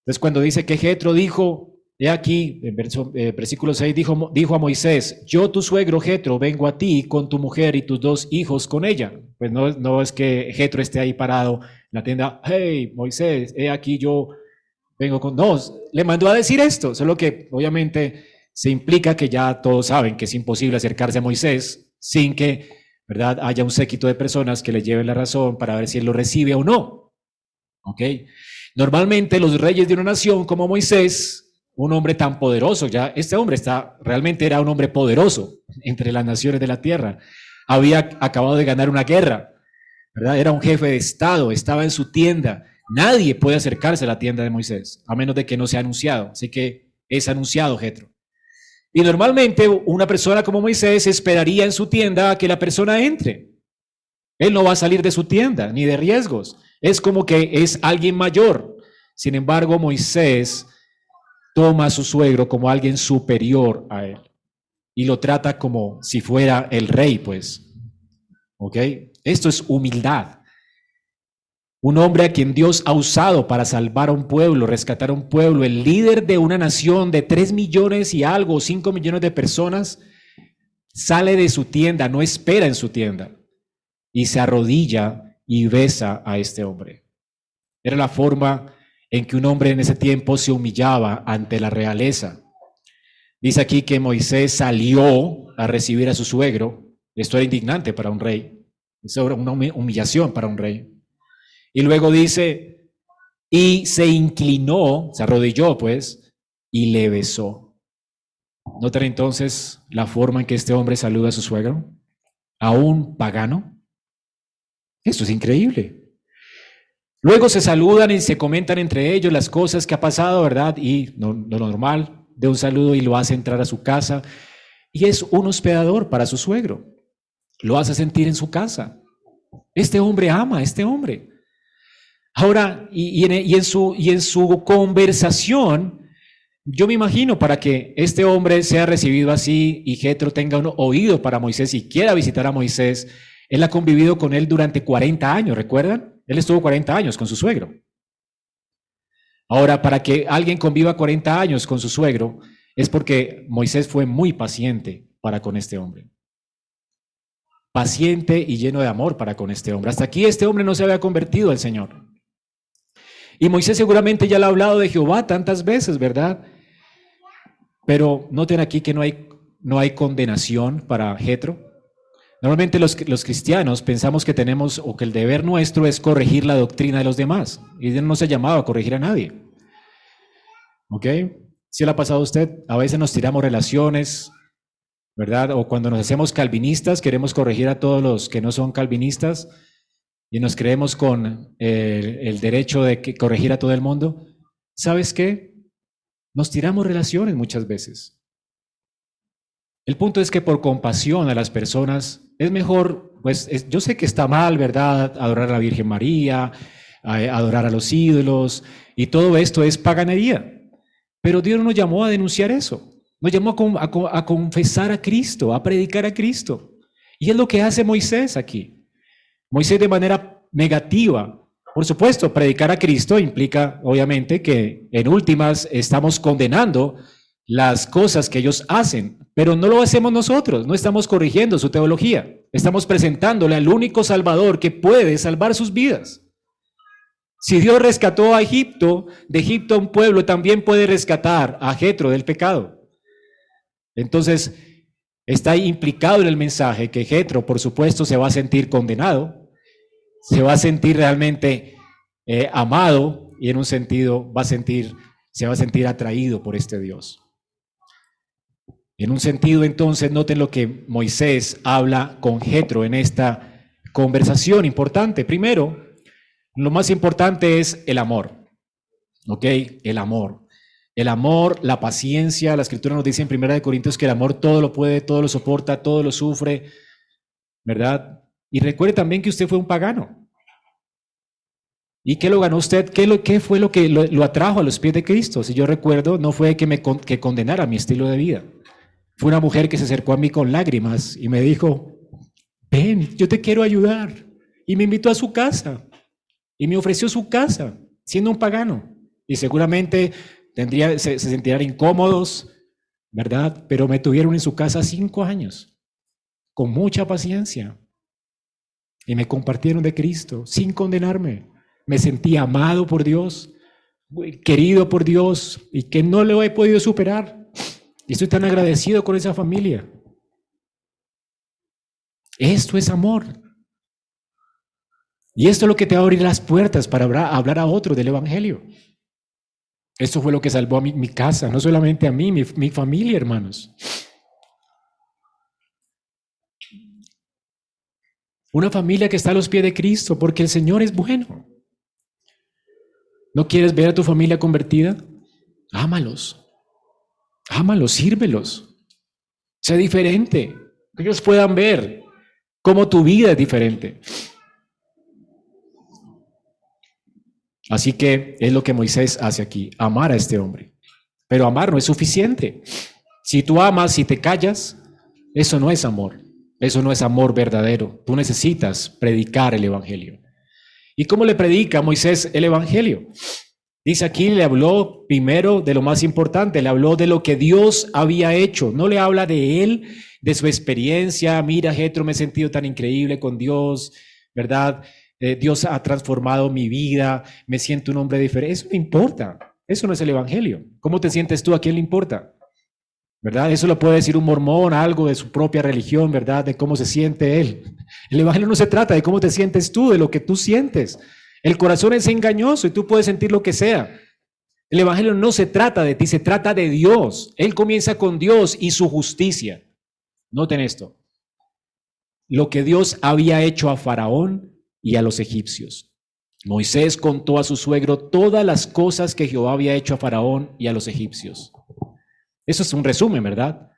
Entonces cuando dice que Jetro dijo, He aquí, en eh, versículo 6, dijo, a Moisés, yo tu suegro Jetro vengo a ti con tu mujer y tus dos hijos con ella. Pues no, no es que Jetro esté ahí parado en la tienda, hey Moisés, he aquí yo vengo con... No, le mandó a decir esto, solo que obviamente se implica que ya todos saben que es imposible acercarse a Moisés sin que, ¿verdad?, haya un séquito de personas que le lleven la razón para ver si él lo recibe o no. ¿Ok? Normalmente los reyes de una nación como Moisés, un hombre tan poderoso, ya este hombre está, realmente era un hombre poderoso entre las naciones de la tierra. Había acabado de ganar una guerra, ¿verdad? Era un jefe de Estado, estaba en su tienda. Nadie puede acercarse a la tienda de Moisés, a menos de que no sea anunciado. Así que es anunciado Jetro. Y normalmente una persona como Moisés esperaría en su tienda a que la persona entre. Él no va a salir de su tienda, ni de riesgos. Es como que es alguien mayor. Sin embargo, Moisés toma a su suegro como alguien superior a él y lo trata como si fuera el rey, pues. ¿Ok? Esto es humildad. Un hombre a quien Dios ha usado para salvar a un pueblo, rescatar a un pueblo, el líder de una nación de tres millones y algo, cinco millones de personas, sale de su tienda, no espera en su tienda y se arrodilla y besa a este hombre. Era la forma en que un hombre en ese tiempo se humillaba ante la realeza. Dice aquí que Moisés salió a recibir a su suegro. Esto era indignante para un rey. Esto era una humillación para un rey. Y luego dice, y se inclinó, se arrodilló pues, y le besó. ¿Notan entonces la forma en que este hombre saluda a su suegro? A un pagano. Esto es increíble. Luego se saludan y se comentan entre ellos las cosas que ha pasado, ¿verdad? Y lo normal de un saludo y lo hace entrar a su casa. Y es un hospedador para su suegro. Lo hace sentir en su casa. Este hombre ama a este hombre. Ahora, y, en, su, y en su conversación, yo me imagino para que este hombre sea recibido así y Jetro tenga un oído para Moisés y quiera visitar a Moisés, él ha convivido con él durante 40 años, ¿recuerdan? Él estuvo 40 años con su suegro. Ahora, para que alguien conviva 40 años con su suegro, es porque Moisés fue muy paciente para con este hombre. Paciente y lleno de amor para con este hombre. Hasta aquí este hombre no se había convertido al Señor. Y Moisés seguramente ya le ha hablado de Jehová tantas veces, ¿verdad? Pero noten aquí que no hay, no hay condenación para Jetro. Normalmente los, los, cristianos pensamos que tenemos o que el deber nuestro es corregir la doctrina de los demás. Y Dios no se ha llamado a corregir a nadie. ¿Ok? Si le ha pasado a usted? A veces nos tiramos relaciones, ¿verdad? O cuando nos hacemos calvinistas, queremos corregir a todos los que no son calvinistas y nos creemos con el, derecho de corregir a todo el mundo, ¿sabes qué? Nos tiramos relaciones muchas veces. El punto es que por compasión a las personas es mejor, pues yo sé que está mal, ¿verdad? Adorar a la Virgen María, adorar a los ídolos y todo esto es paganería. Pero Dios nos llamó a denunciar eso. Nos llamó a, a confesar a Cristo, a predicar a Cristo. Y es lo que hace Moisés aquí. Moisés de manera negativa. Por supuesto, predicar a Cristo implica, obviamente, que en últimas estamos condenando las cosas que ellos hacen, pero no lo hacemos nosotros, no estamos corrigiendo su teología, estamos presentándole al único Salvador que puede salvar sus vidas. Si Dios rescató a Egipto, de Egipto a un pueblo, también puede rescatar a Jetro del pecado. Entonces, está implicado en el mensaje que Jetro, por supuesto, se va a sentir condenado, se va a sentir realmente eh, amado y en un sentido va a sentir, se va a sentir atraído por este Dios. En un sentido, entonces, noten lo que Moisés habla con Jetro en esta conversación importante. Primero, lo más importante es el amor. ¿Ok? El amor. El amor, la paciencia. La escritura nos dice en 1 Corintios que el amor todo lo puede, todo lo soporta, todo lo sufre. ¿Verdad? Y recuerde también que usted fue un pagano. ¿Y qué lo ganó usted? ¿Qué, lo, fue lo que lo, atrajo a los pies de Cristo? Si yo recuerdo, no fue que me que condenara mi estilo de vida. Fue una mujer que se acercó a mí con lágrimas y me dijo, ven, yo te quiero ayudar. Y me invitó a su casa. Y me ofreció su casa, siendo un pagano. Y seguramente tendría, se, se incómodos, ¿verdad? Pero me tuvieron en su casa cinco años, con mucha paciencia. Y me compartieron de Cristo sin condenarme. Me sentí amado por Dios, querido por Dios y que no lo he podido superar. Y estoy tan agradecido con esa familia. Esto es amor. Y esto es lo que te va a abrir las puertas para hablar a otro del Evangelio. Esto fue lo que salvó a mi, casa, no solamente a mí, mi, mi familia, hermanos. Una familia que está a los pies de Cristo porque el Señor es bueno. ¿No quieres ver a tu familia convertida? Ámalos. Ámalos, sírvelos. Sé diferente. Que ellos puedan ver cómo tu vida es diferente. Así que es lo que Moisés hace aquí, amar a este hombre. Pero amar no es suficiente. Si tú amas y te callas, eso no es amor. Eso no es amor verdadero. Tú necesitas predicar el Evangelio. ¿Y cómo le predica Moisés el Evangelio? Dice aquí, le habló primero de lo más importante, le habló de lo que Dios había hecho. No le habla de él, de su experiencia. Mira, Jetro, me he sentido tan increíble con Dios, ¿verdad? Eh, Dios ha transformado mi vida, me siento un hombre diferente. Eso no importa. Eso no es el Evangelio. ¿Cómo te sientes tú? ¿A quién le importa? ¿Verdad? Eso lo puede decir un mormón, algo de su propia religión, ¿verdad? De cómo se siente él. El Evangelio no se trata de cómo te sientes tú, de lo que tú sientes. El corazón es engañoso y tú puedes sentir lo que sea. El Evangelio no se trata de ti, se trata de Dios. Él comienza con Dios y su justicia. Noten esto. Lo que Dios había hecho a Faraón y a los egipcios. Moisés contó a su suegro todas las cosas que Jehová había hecho a Faraón y a los egipcios. Eso es un resumen, ¿verdad?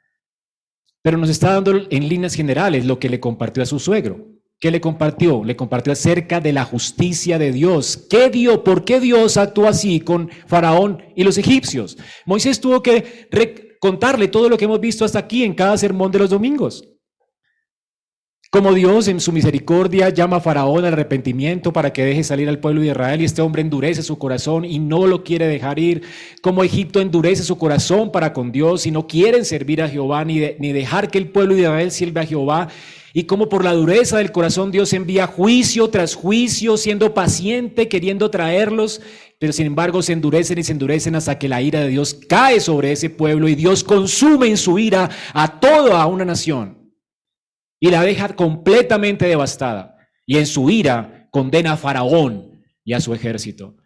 Pero nos está dando en líneas generales lo que le compartió a su suegro. ¿Qué le compartió? Le compartió acerca de la justicia de Dios. ¿Qué dio? ¿Por qué Dios actuó así con Faraón y los egipcios? Moisés tuvo que contarle todo lo que hemos visto hasta aquí en cada sermón de los domingos. Como Dios en su misericordia llama a Faraón al arrepentimiento para que deje salir al pueblo de Israel y este hombre endurece su corazón y no lo quiere dejar ir. Como Egipto endurece su corazón para con Dios y no quieren servir a Jehová ni, ni dejar que el pueblo de Israel sirva a Jehová. Y como por la dureza del corazón Dios envía juicio tras juicio, siendo paciente, queriendo traerlos, pero sin embargo se endurecen y se endurecen hasta que la ira de Dios cae sobre ese pueblo y Dios consume en su ira a toda una nación y la deja completamente devastada. Y en su ira condena a Faraón y a su ejército.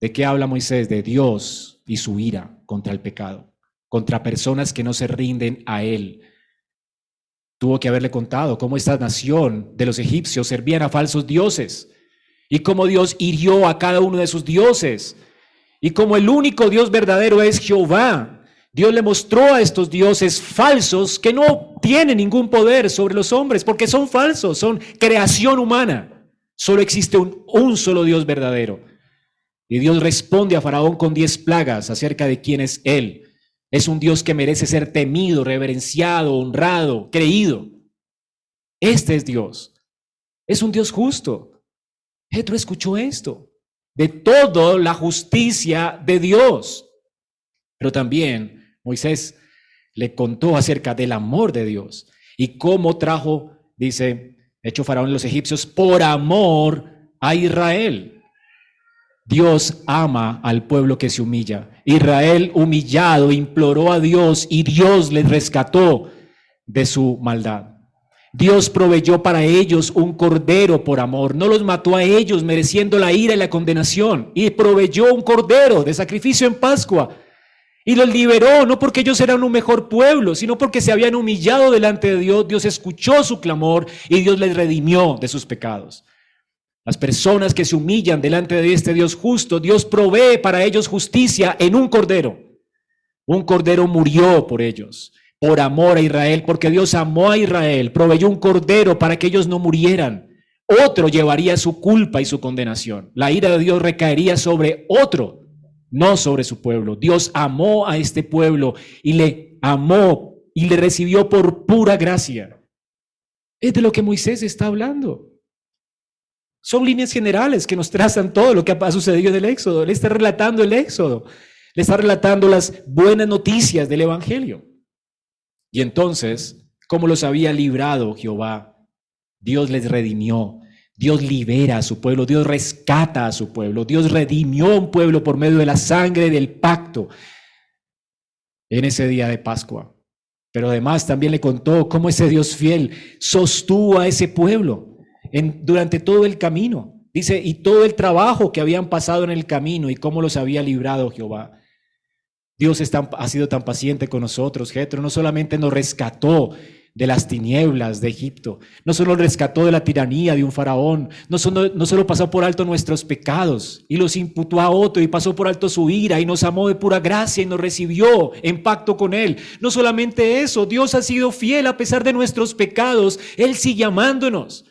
¿De qué habla Moisés? De Dios y su ira contra el pecado, contra personas que no se rinden a él. Tuvo que haberle contado cómo esta nación de los egipcios servían a falsos dioses y cómo Dios hirió a cada uno de sus dioses y cómo el único Dios verdadero es Jehová Dios le mostró a estos dioses falsos que no tienen ningún poder sobre los hombres, porque son falsos, son creación humana. Solo existe un, un solo Dios verdadero. Y Dios responde a Faraón con diez plagas acerca de quién es Él. Es un Dios que merece ser temido, reverenciado, honrado, creído. Este es Dios. Es un Dios justo. Petro escuchó esto. De toda la justicia de Dios. Pero también Moisés le contó acerca del amor de Dios y cómo trajo, dice, hecho Faraón los egipcios, por amor a Israel. Dios ama al pueblo que se humilla. Israel humillado imploró a Dios y Dios les rescató de su maldad. Dios proveyó para ellos un cordero por amor. No los mató a ellos mereciendo la ira y la condenación. Y proveyó un cordero de sacrificio en Pascua y los liberó, no porque ellos eran un mejor pueblo, sino porque se habían humillado delante de Dios. Dios escuchó su clamor y Dios les redimió de sus pecados. Las personas que se humillan delante de este Dios justo, Dios provee para ellos justicia en un cordero. Un cordero murió por ellos, por amor a Israel, porque Dios amó a Israel, proveyó un cordero para que ellos no murieran. Otro llevaría su culpa y su condenación. La ira de Dios recaería sobre otro no sobre su pueblo. Dios amó a este pueblo y le amó y le recibió por pura gracia. Es de lo que Moisés está hablando. Son líneas generales que nos trazan todo lo que ha sucedido en el Éxodo. Le está relatando el Éxodo. Le está relatando las buenas noticias del Evangelio. Y entonces, como los había librado Jehová, Dios les redimió Dios libera a su pueblo, Dios rescata a su pueblo, Dios redimió un pueblo por medio de la sangre del pacto en ese día de Pascua. Pero además también le contó cómo ese Dios fiel sostuvo a ese pueblo durante todo el camino. Dice, y todo el trabajo que habían pasado en el camino y cómo los había librado Jehová. Dios ha sido tan paciente con nosotros, Jetro. No solamente nos rescató de las tinieblas de Egipto, no solo rescató de la tiranía de un faraón, no solo, no solo pasó por alto nuestros pecados y los imputó a otro y pasó por alto su ira y nos amó de pura gracia y nos recibió en pacto con él. No solamente eso, Dios ha sido fiel a pesar de nuestros pecados, Él sigue amándonos.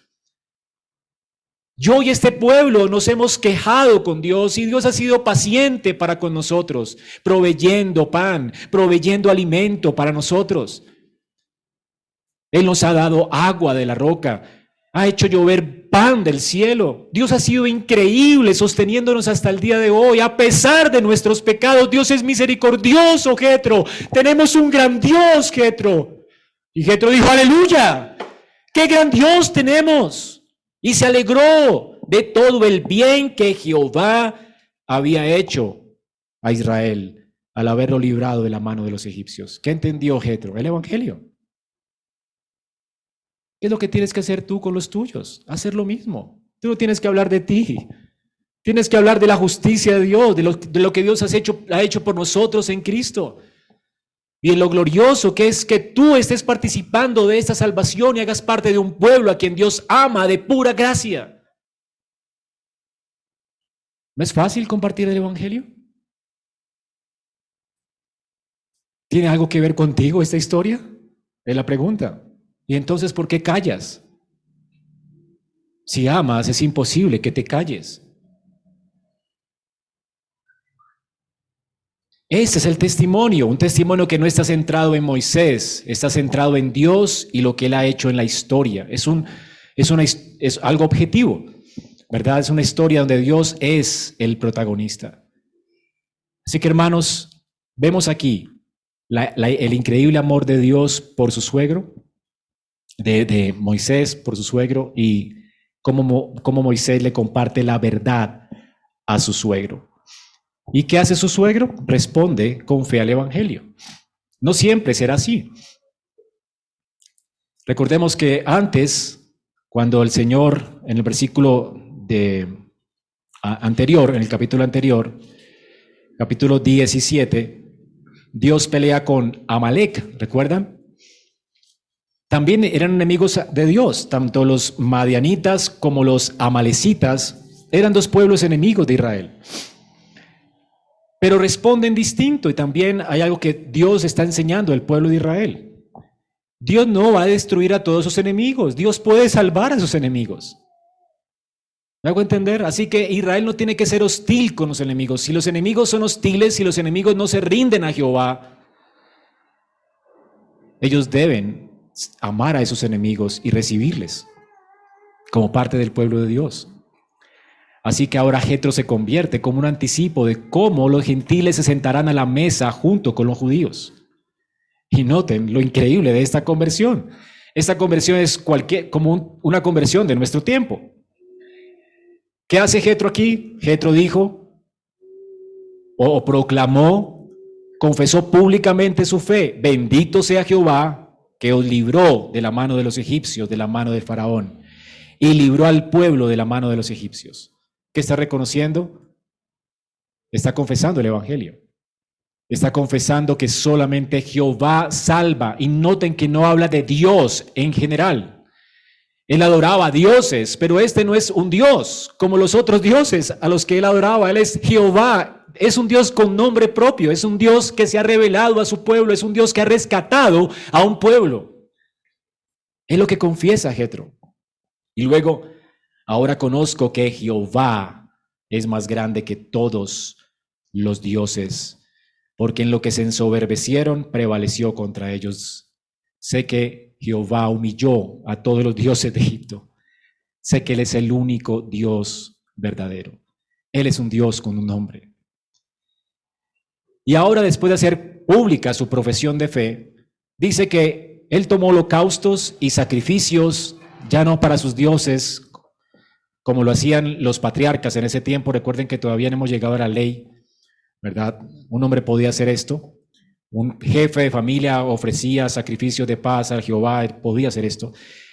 Yo y este pueblo nos hemos quejado con Dios y Dios ha sido paciente para con nosotros, proveyendo pan, proveyendo alimento para nosotros. Él nos ha dado agua de la roca, ha hecho llover pan del cielo. Dios ha sido increíble sosteniéndonos hasta el día de hoy, a pesar de nuestros pecados. Dios es misericordioso, Getro. Tenemos un gran Dios, Getro. Y Getro dijo, aleluya, qué gran Dios tenemos y se alegró de todo el bien que Jehová había hecho a Israel al haberlo librado de la mano de los egipcios. ¿Qué entendió Jetro? El Evangelio. ¿Qué es lo que tienes que hacer tú con los tuyos? Hacer lo mismo. Tú no tienes que hablar de ti. Tienes que hablar de la justicia de Dios, de lo, de lo que Dios hecho, ha hecho por nosotros en Cristo. Y en lo glorioso que es que tú estés participando de esta salvación y hagas parte de un pueblo a quien Dios ama de pura gracia. ¿No es fácil compartir el Evangelio? ¿Tiene algo que ver contigo esta historia? Es la pregunta. ¿Y entonces por qué callas? Si amas, es imposible que te calles. Ese es el testimonio, un testimonio que no está centrado en Moisés, está centrado en Dios y lo que Él ha hecho en la historia. Es, un, es, una, es algo objetivo, ¿verdad? Es una historia donde Dios es el protagonista. Así que hermanos, vemos aquí el increíble amor de Dios por su suegro, de, de Moisés por su suegro y cómo, cómo Moisés le comparte la verdad a su suegro. ¿Y qué hace su suegro? Responde con fe al Evangelio. No siempre será así. Recordemos que antes, cuando el Señor, en el versículo de, anterior, en el capítulo anterior, capítulo 17, Dios pelea con Amalek, ¿recuerdan? También eran enemigos de Dios, tanto los madianitas como los amalecitas eran dos pueblos enemigos de Israel pero responden distinto y también hay algo que Dios está enseñando al pueblo de Israel. Dios no va a destruir a todos sus enemigos, Dios puede salvar a sus enemigos. ¿Me hago entender? Así que Israel no tiene que ser hostil con los enemigos. Si los enemigos son hostiles, si los enemigos no se rinden a Jehová, ellos deben amar a esos enemigos y recibirles como parte del pueblo de Dios. Así que ahora Jetro se convierte como un anticipo de cómo los gentiles se sentarán a la mesa junto con los judíos. Y noten lo increíble de esta conversión. Esta conversión es cualquier, como una conversión de nuestro tiempo. ¿Qué hace Jetro aquí? Jetro dijo o proclamó, confesó públicamente su fe. Bendito sea Jehová que os libró de la mano de los egipcios, de la mano del faraón, y libró al pueblo de la mano de los egipcios. ¿Qué está reconociendo? Está confesando el Evangelio. Está confesando que solamente Jehová salva. Y noten que no habla de Dios en general. Él adoraba a dioses, pero este no es un Dios como los otros dioses a los que él adoraba. Él es Jehová. Es un Dios con nombre propio. Es un Dios que se ha revelado a su pueblo. Es un Dios que ha rescatado a un pueblo. Es lo que confiesa Jetro. Y luego Ahora conozco que Jehová es más grande que todos los dioses, porque en lo que se ensoberbecieron prevaleció contra ellos. Sé que Jehová humilló a todos los dioses de Egipto. Sé que Él es el único Dios verdadero. Él es un Dios con un nombre. Y ahora, después de hacer pública su profesión de fe, dice que Él tomó holocaustos y sacrificios, ya no para sus dioses, como lo hacían los patriarcas en ese tiempo. Recuerden que todavía no hemos llegado a la ley, ¿verdad? Un hombre podía hacer esto. Un jefe de familia ofrecía sacrificios de paz a Jehová, podía hacer esto.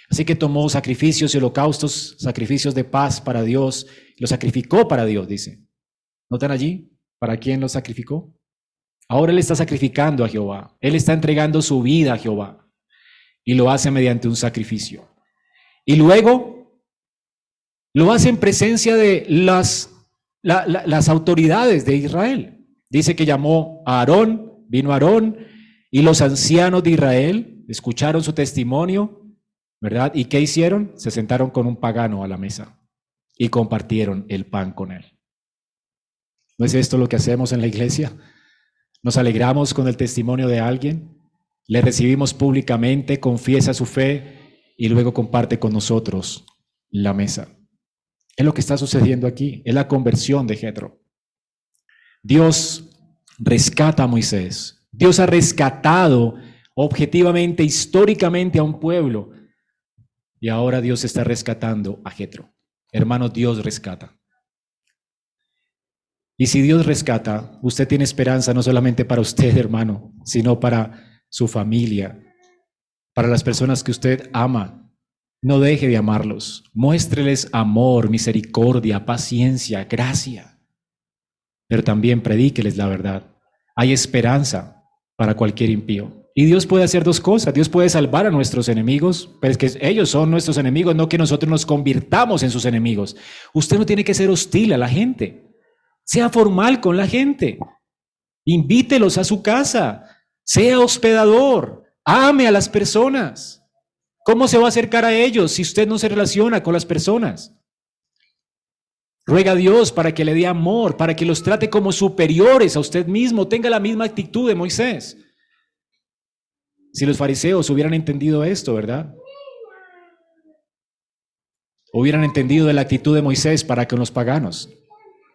Así que tomó sacrificios y holocaustos, sacrificios de paz para Dios, los sacrificó para Dios, dice. ¿Notan allí? ¿Para quién los sacrificó? Ahora él está sacrificando a Jehová. Él está entregando su vida a Jehová. Y lo hace mediante un sacrificio. Y luego lo hace en presencia de las, las autoridades de Israel. Dice que llamó a Aarón, vino Aarón, y los ancianos de Israel escucharon su testimonio, ¿verdad? ¿Y qué hicieron? Se sentaron con un pagano a la mesa y compartieron el pan con él. ¿No es esto lo que hacemos en la iglesia? Nos alegramos con el testimonio de alguien, le recibimos públicamente, confiesa su fe y luego comparte con nosotros la mesa. Es lo que está sucediendo aquí, es la conversión de Jetro. Dios rescata a Moisés. Dios ha rescatado objetivamente, históricamente a un pueblo. Y ahora Dios está rescatando a Jetro. Hermano, Dios rescata. Y si Dios rescata, usted tiene esperanza no solamente para usted, hermano, sino para su familia, para las personas que usted ama. No deje de amarlos. Muéstreles amor, misericordia, paciencia, gracia. Pero también predíqueles la verdad. Hay esperanza para cualquier impío. Y Dios puede hacer dos cosas. Dios puede salvar a nuestros enemigos, pero es que ellos son nuestros enemigos, no que nosotros nos convirtamos en sus enemigos. Usted no tiene que ser hostil a la gente. Sea formal con la gente. Invítelos a su casa. Sea hospedador. Ame a las personas. ¿Cómo se va a acercar a ellos si usted no se relaciona con las personas? Ruega a Dios para que le dé amor, para que los trate como superiores a usted mismo, tenga la misma actitud de Moisés. Si los fariseos hubieran entendido esto, ¿verdad? Hubieran entendido de la actitud de Moisés para con los paganos.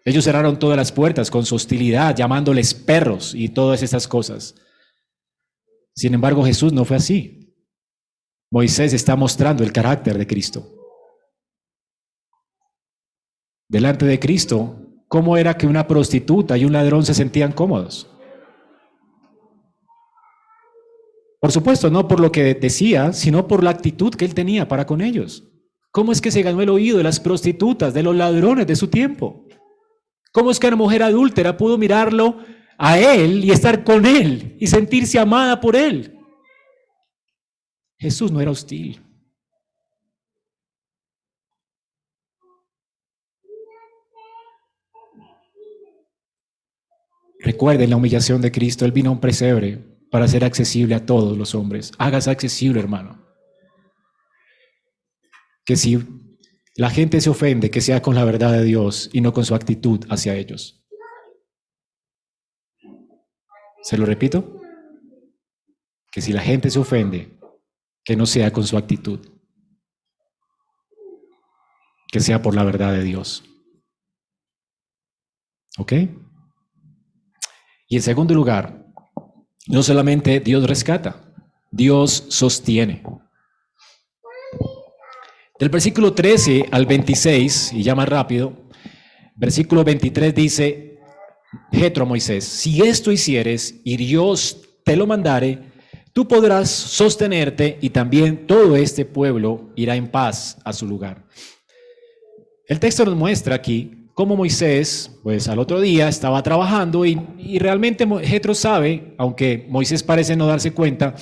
Ellos cerraron todas las puertas con su hostilidad, llamándoles perros y todas esas cosas. Sin embargo, Jesús no fue así. Moisés está mostrando el carácter de Cristo. Delante de Cristo, ¿cómo era que una prostituta y un ladrón se sentían cómodos? Por supuesto, no por lo que decía, sino por la actitud que él tenía para con ellos. ¿Cómo es que se ganó el oído de las prostitutas, de los ladrones de su tiempo? ¿Cómo es que una mujer adúltera pudo mirarlo a él y estar con él y sentirse amada por él? Jesús no era hostil. Recuerden la humillación de Cristo. Él vino a un presebre para ser accesible a todos los hombres. Hágase accesible, hermano. Que si la gente se ofende que sea con la verdad de Dios y no con su actitud hacia ellos. ¿Se lo repito? Que si la gente se ofende, que no sea con su actitud, que sea por la verdad de Dios. ¿Ok? Y en segundo lugar, no solamente Dios rescata, Dios sostiene. Del versículo 13 al 26, y ya más rápido, versículo 23 dice, Jetro Moisés, si esto hicieres y Dios te lo mandare, tú podrás sostenerte y también todo este pueblo irá en paz a su lugar. El texto nos muestra aquí cómo Moisés, pues al otro día estaba trabajando y, realmente Jetro sabe, aunque Moisés parece no darse cuenta,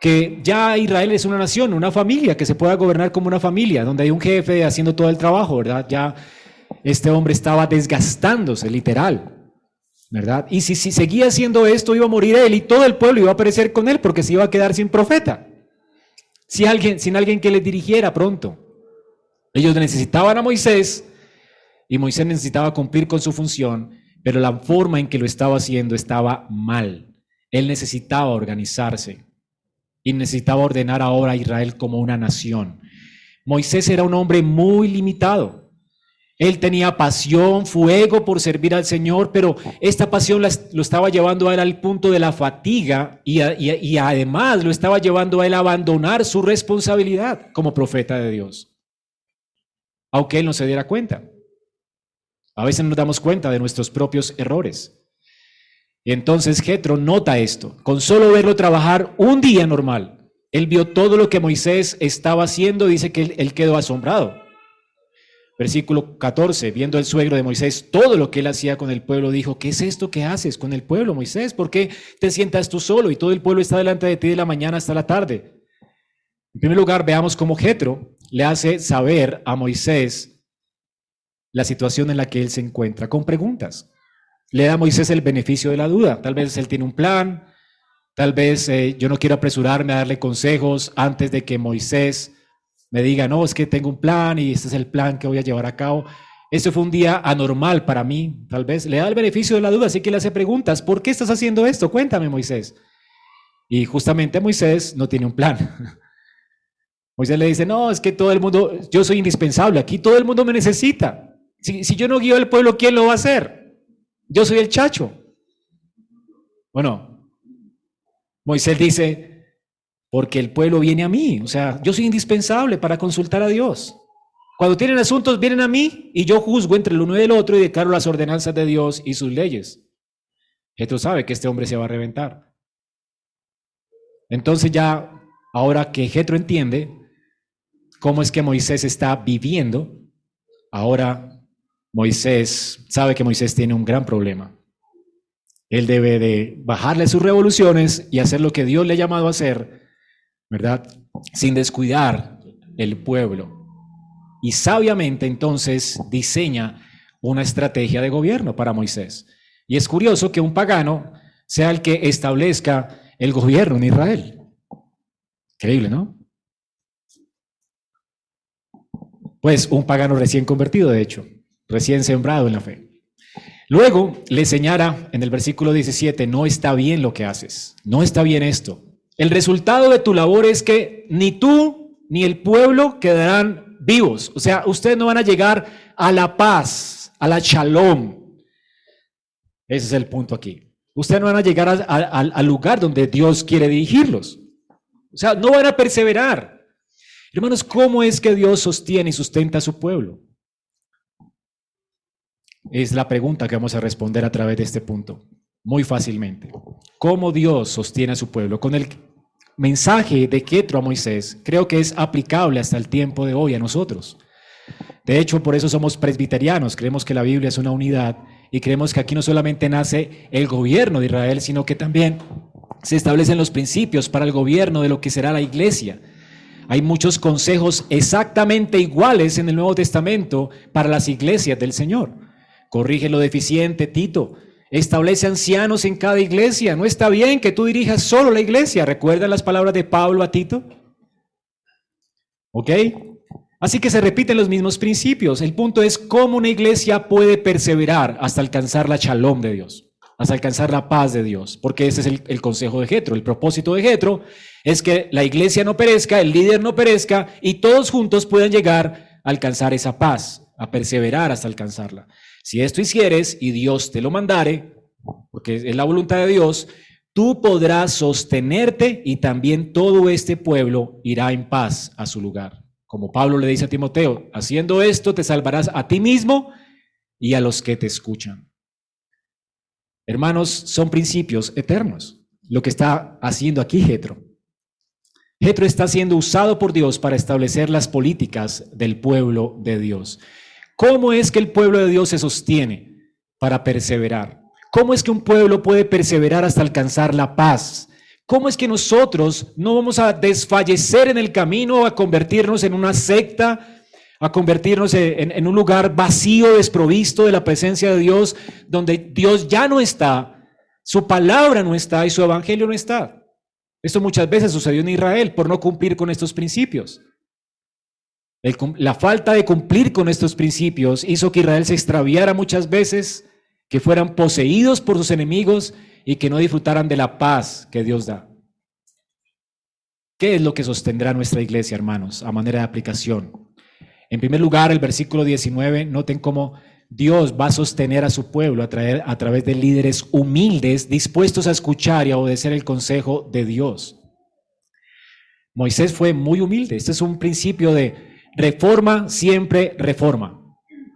que ya Israel es una nación, una familia, que se pueda gobernar como una familia, donde hay un jefe haciendo todo el trabajo, ¿verdad? Ya este hombre estaba desgastándose, literal, ¿verdad? Y si, si seguía haciendo esto, iba a morir él y todo el pueblo iba a perecer con él porque se iba a quedar sin profeta, sin alguien, sin alguien que le dirigiera pronto. Ellos necesitaban a Moisés y Moisés necesitaba cumplir con su función, pero la forma en que lo estaba haciendo estaba mal. Él necesitaba organizarse y necesitaba ordenar ahora a Israel como una nación. Moisés era un hombre muy limitado. Él tenía pasión, fuego por servir al Señor, pero esta pasión lo estaba llevando a él al punto de la fatiga y, además lo estaba llevando a él a abandonar su responsabilidad como profeta de Dios, aunque él no se diera cuenta. A veces nos damos cuenta de nuestros propios errores. Y entonces Jetro nota esto. Con solo verlo trabajar un día normal, Él vio todo lo que Moisés estaba haciendo, dice que él quedó asombrado. Versículo 14, viendo el suegro de Moisés todo lo que él hacía con el pueblo, dijo, ¿qué es esto que haces con el pueblo, Moisés? ¿Por qué te sientas tú solo y todo el pueblo está delante de ti de la mañana hasta la tarde? En primer lugar, veamos cómo Jetro le hace saber a Moisés la situación en la que él se encuentra con preguntas. Le da a Moisés el beneficio de la duda. Tal vez él tiene un plan, tal vez eh, yo no quiero apresurarme a darle consejos antes de que Moisés me diga, no, es que tengo un plan y este es el plan que voy a llevar a cabo. Este fue un día anormal para mí, tal vez. Le da el beneficio de la duda, así que le hace preguntas. ¿Por qué estás haciendo esto? Cuéntame, Moisés. Y justamente Moisés no tiene un plan. Moisés le dice, no, es que todo el mundo, yo soy indispensable, aquí todo el mundo me necesita. Si, si yo no guío al pueblo, ¿quién lo va a hacer? Yo soy el chacho. Bueno, Moisés dice, porque el pueblo viene a mí, o sea, yo soy indispensable para consultar a Dios. Cuando tienen asuntos, vienen a mí y yo juzgo entre el uno y el otro y declaro las ordenanzas de Dios y sus leyes. Esto sabe que este hombre se va a reventar. Entonces ya, ahora que Jetro entiende, cómo es que Moisés está viviendo, ahora Moisés sabe que Moisés tiene un gran problema. Él debe de bajarle sus revoluciones y hacer lo que Dios le ha llamado a hacer, ¿verdad? Sin descuidar el pueblo. Y sabiamente entonces diseña una estrategia de gobierno para Moisés. Y es curioso que un pagano sea el que establezca el gobierno en Israel. Increíble, ¿no? Pues un pagano recién convertido, de hecho, recién sembrado en la fe. Luego le señala en el versículo 17, no está bien lo que haces, no está bien esto. El resultado de tu labor es que ni tú ni el pueblo quedarán vivos. O sea, ustedes no van a llegar a la paz, a la shalom. Ese es el punto aquí. Ustedes no van a llegar al lugar donde Dios quiere dirigirlos. O sea, no van a perseverar. Hermanos, ¿cómo es que Dios sostiene y sustenta a su pueblo? Es la pregunta que vamos a responder a través de este punto, muy fácilmente. ¿Cómo Dios sostiene a su pueblo? Con el mensaje de Ketro a Moisés, creo que es aplicable hasta el tiempo de hoy a nosotros. De hecho, por eso somos presbiterianos, creemos que la Biblia es una unidad y creemos que aquí no solamente nace el gobierno de Israel, sino que también se establecen los principios para el gobierno de lo que será la iglesia. Hay muchos consejos exactamente iguales en el Nuevo Testamento para las iglesias del Señor. Corrige lo deficiente, Tito. Establece ancianos en cada iglesia. No está bien que tú dirijas solo la iglesia. ¿Recuerdan las palabras de Pablo a Tito? ¿Ok? Así que se repiten los mismos principios. El punto es cómo una iglesia puede perseverar hasta alcanzar la shalom de Dios, hasta alcanzar la paz de Dios, porque ese es el, el consejo de Jetro. El propósito de Jetro es que la iglesia no perezca, el líder no perezca y todos juntos puedan llegar a alcanzar esa paz, a perseverar hasta alcanzarla. Si esto hicieres y Dios te lo mandare, porque es la voluntad de Dios, tú podrás sostenerte y también todo este pueblo irá en paz a su lugar. Como Pablo le dice a Timoteo, haciendo esto te salvarás a ti mismo y a los que te escuchan. Hermanos, son principios eternos. Lo que está haciendo aquí Jetro. Jetro está siendo usado por Dios para establecer las políticas del pueblo de Dios. ¿Cómo es que el pueblo de Dios se sostiene para perseverar? ¿Cómo es que un pueblo puede perseverar hasta alcanzar la paz? ¿Cómo es que nosotros no vamos a desfallecer en el camino, a convertirnos en una secta, a convertirnos en, un lugar vacío, desprovisto de la presencia de Dios, donde Dios ya no está, su palabra no está y su evangelio no está? Esto muchas veces sucedió en Israel por no cumplir con estos principios. La falta de cumplir con estos principios hizo que Israel se extraviara muchas veces, que fueran poseídos por sus enemigos y que no disfrutaran de la paz que Dios da. ¿Qué es lo que sostendrá nuestra iglesia, hermanos, a manera de aplicación? En primer lugar, el versículo 19, noten cómo Dios va a sostener a su pueblo a, a, través de líderes humildes, dispuestos a escuchar y a obedecer el consejo de Dios. Moisés fue muy humilde. Este es un principio de reforma, siempre reforma.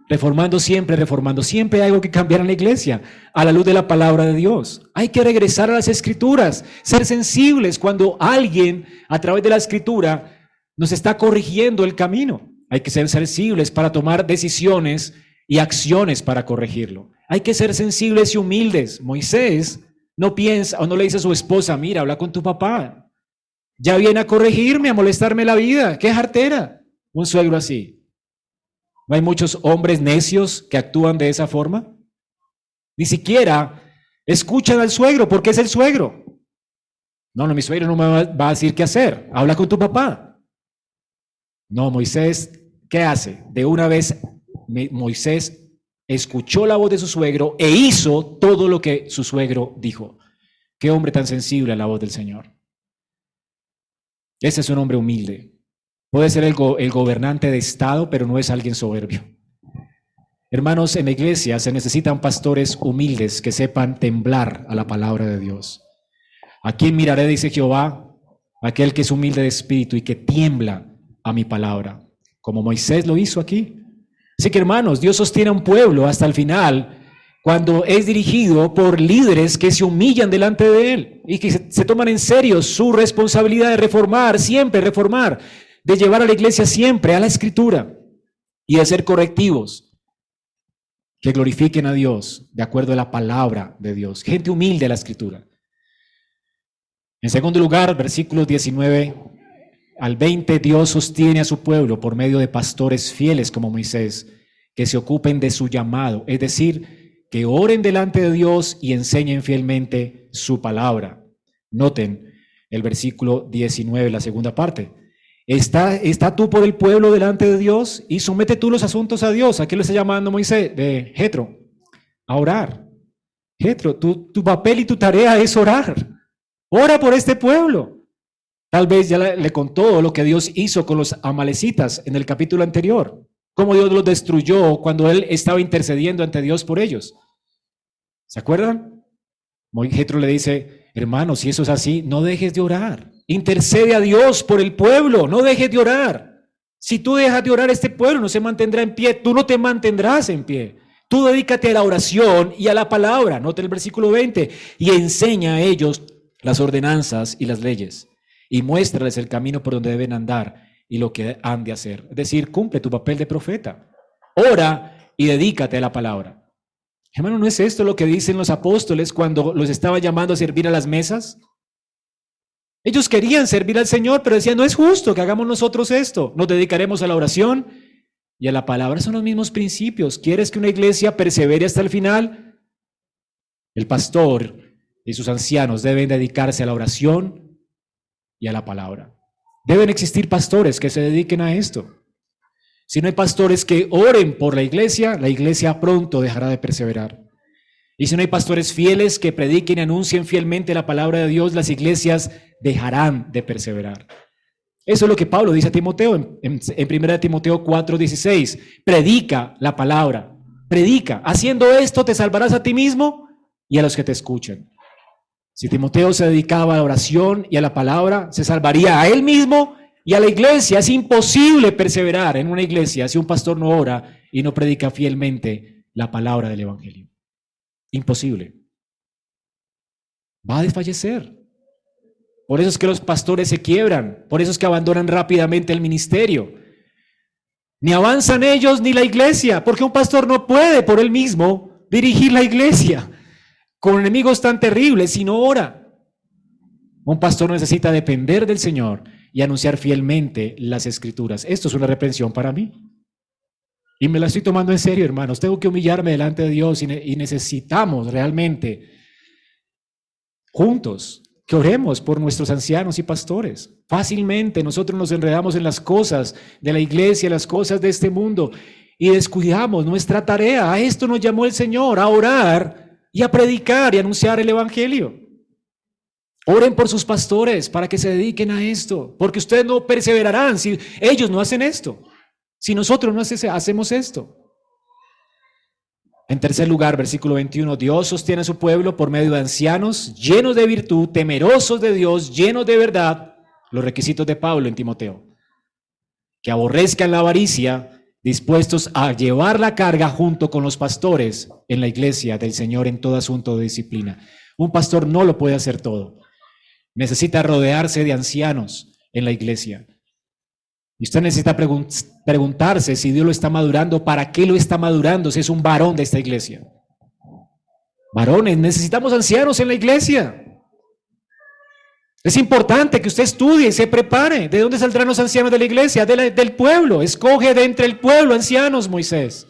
reformando siempre, reformando. Siempre hay algo que cambiar en la iglesia a la luz de la palabra de Dios. Hay que regresar a las escrituras, ser sensibles cuando alguien a través de la escritura nos está corrigiendo el camino. Hay que ser sensibles para tomar decisiones y acciones para corregirlo. Hay que ser sensibles y humildes. Moisés no piensa o no le dice a su esposa, mira, habla con tu papá. Ya viene a corregirme, a molestarme la vida. Qué jartera. Un suegro así. ¿No hay muchos hombres necios que actúan de esa forma? Ni siquiera escuchan al suegro porque es el suegro. No, no, mi suegro no me va a decir qué hacer. Habla con tu papá. No, Moisés, ¿qué hace? De una vez, Moisés escuchó la voz de su suegro e hizo todo lo que su suegro dijo. Qué hombre tan sensible a la voz del Señor. Ese es un hombre humilde. Puede ser el, gobernante de Estado, pero no es alguien soberbio. Hermanos, en la iglesia se necesitan pastores humildes que sepan temblar a la palabra de Dios. ¿A quién miraré, dice Jehová? Aquel que es humilde de espíritu y que tiembla a mi palabra, como Moisés lo hizo aquí. Así que hermanos, Dios sostiene a un pueblo hasta el final cuando es dirigido por líderes que se humillan delante de él y que se, se toman en serio su responsabilidad de reformar, siempre reformar de llevar a la iglesia siempre a la escritura y de ser correctivos que glorifiquen a Dios de acuerdo a la palabra de Dios. Gente humilde a la escritura. En segundo lugar, versículos 19 al 20, Dios sostiene a su pueblo por medio de pastores fieles como Moisés, que se ocupen de su llamado, es decir, que oren delante de Dios y enseñen fielmente su palabra. Noten el versículo 19, la segunda parte. Está, está tú por el pueblo delante de Dios y somete tú los asuntos a Dios. ¿A qué le está llamando Moisés? De Jetro, a orar. Jetro, tu, tu papel y tu tarea es orar. Ora por este pueblo. Tal vez ya le, contó lo que Dios hizo con los amalecitas en el capítulo anterior. Cómo Dios los destruyó cuando él estaba intercediendo ante Dios por ellos. ¿Se acuerdan? Jetro le dice, hermano, si eso es así, no dejes de orar. Intercede a Dios por el pueblo, no dejes de orar. Si tú dejas de orar, este pueblo no se mantendrá en pie, tú no te mantendrás en pie. Tú dedícate a la oración y a la palabra, nota el versículo 20, y enseña a ellos las ordenanzas y las leyes, y muéstrales el camino por donde deben andar y lo que han de hacer. Es decir, cumple tu papel de profeta. Ora y dedícate a la palabra. Hermano, ¿no es esto lo que dicen los apóstoles cuando los estaba llamando a servir a las mesas? Ellos querían servir al Señor, pero decían, no es justo que hagamos nosotros esto. Nos dedicaremos a la oración y a la palabra. Son los mismos principios. ¿Quieres que una iglesia persevere hasta el final? El pastor y sus ancianos deben dedicarse a la oración y a la palabra. Deben existir pastores que se dediquen a esto. Si no hay pastores que oren por la iglesia, la iglesia pronto dejará de perseverar. Y si no hay pastores fieles que prediquen y anuncien fielmente la palabra de Dios, las iglesias dejarán de perseverar. Eso es lo que Pablo dice a Timoteo en, en, 1 Timoteo 4:16. Predica la palabra, predica. Haciendo esto te salvarás a ti mismo y a los que te escuchan. Si Timoteo se dedicaba a la oración y a la palabra, se salvaría a él mismo y a la iglesia. Es imposible perseverar en una iglesia si un pastor no ora y no predica fielmente la palabra del Evangelio. Imposible. Va a desfallecer. Por eso es que los pastores se quiebran, por eso es que abandonan rápidamente el ministerio. Ni avanzan ellos ni la iglesia, porque un pastor no puede por él mismo dirigir la iglesia con enemigos tan terribles si no ora. Un pastor necesita depender del Señor y anunciar fielmente las escrituras. Esto es una reprensión para mí. Y me la estoy tomando en serio, hermanos. Tengo que humillarme delante de Dios y, necesitamos realmente juntos que oremos por nuestros ancianos y pastores. Fácilmente nosotros nos enredamos en las cosas de la iglesia, las cosas de este mundo y descuidamos nuestra tarea. A esto nos llamó el Señor, a orar y a predicar y anunciar el Evangelio. Oren por sus pastores para que se dediquen a esto, porque ustedes no perseverarán si ellos no hacen esto. Si nosotros no hacemos esto. En tercer lugar, versículo 21, Dios sostiene a su pueblo por medio de ancianos llenos de virtud, temerosos de Dios, llenos de verdad, los requisitos de Pablo en Timoteo. Que aborrezcan la avaricia, dispuestos a llevar la carga junto con los pastores en la iglesia del Señor en todo asunto de disciplina. Un pastor no lo puede hacer todo. Necesita rodearse de ancianos en la iglesia. Y usted necesita preguntarse si Dios lo está madurando, para qué lo está madurando, si es un varón de esta iglesia. Varones, necesitamos ancianos en la iglesia. Es importante que usted estudie y se prepare. ¿De dónde saldrán los ancianos de la iglesia? del pueblo. Escoge de entre el pueblo ancianos, Moisés.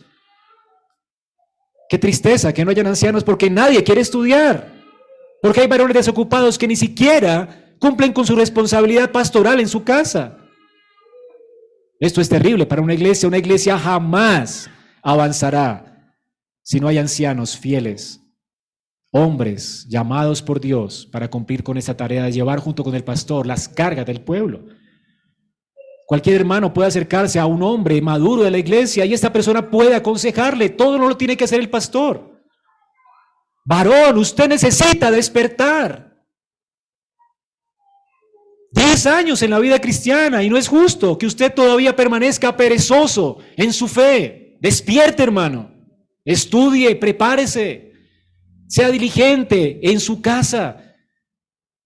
Qué tristeza que no hayan ancianos porque nadie quiere estudiar. Porque hay varones desocupados que ni siquiera cumplen con su responsabilidad pastoral en su casa. Esto es terrible para una iglesia. Una iglesia jamás avanzará si no hay ancianos fieles hombres llamados por Dios para cumplir con esa tarea de llevar junto con el pastor las cargas del pueblo. Cualquier hermano puede acercarse a un hombre maduro de la iglesia y esta persona puede aconsejarle. Todo no lo tiene que hacer el pastor. Varón, usted necesita despertar. Diez años en la vida cristiana y no es justo que usted todavía permanezca perezoso en su fe. Despierte, hermano. Estudie, prepárese. Sea diligente en su casa,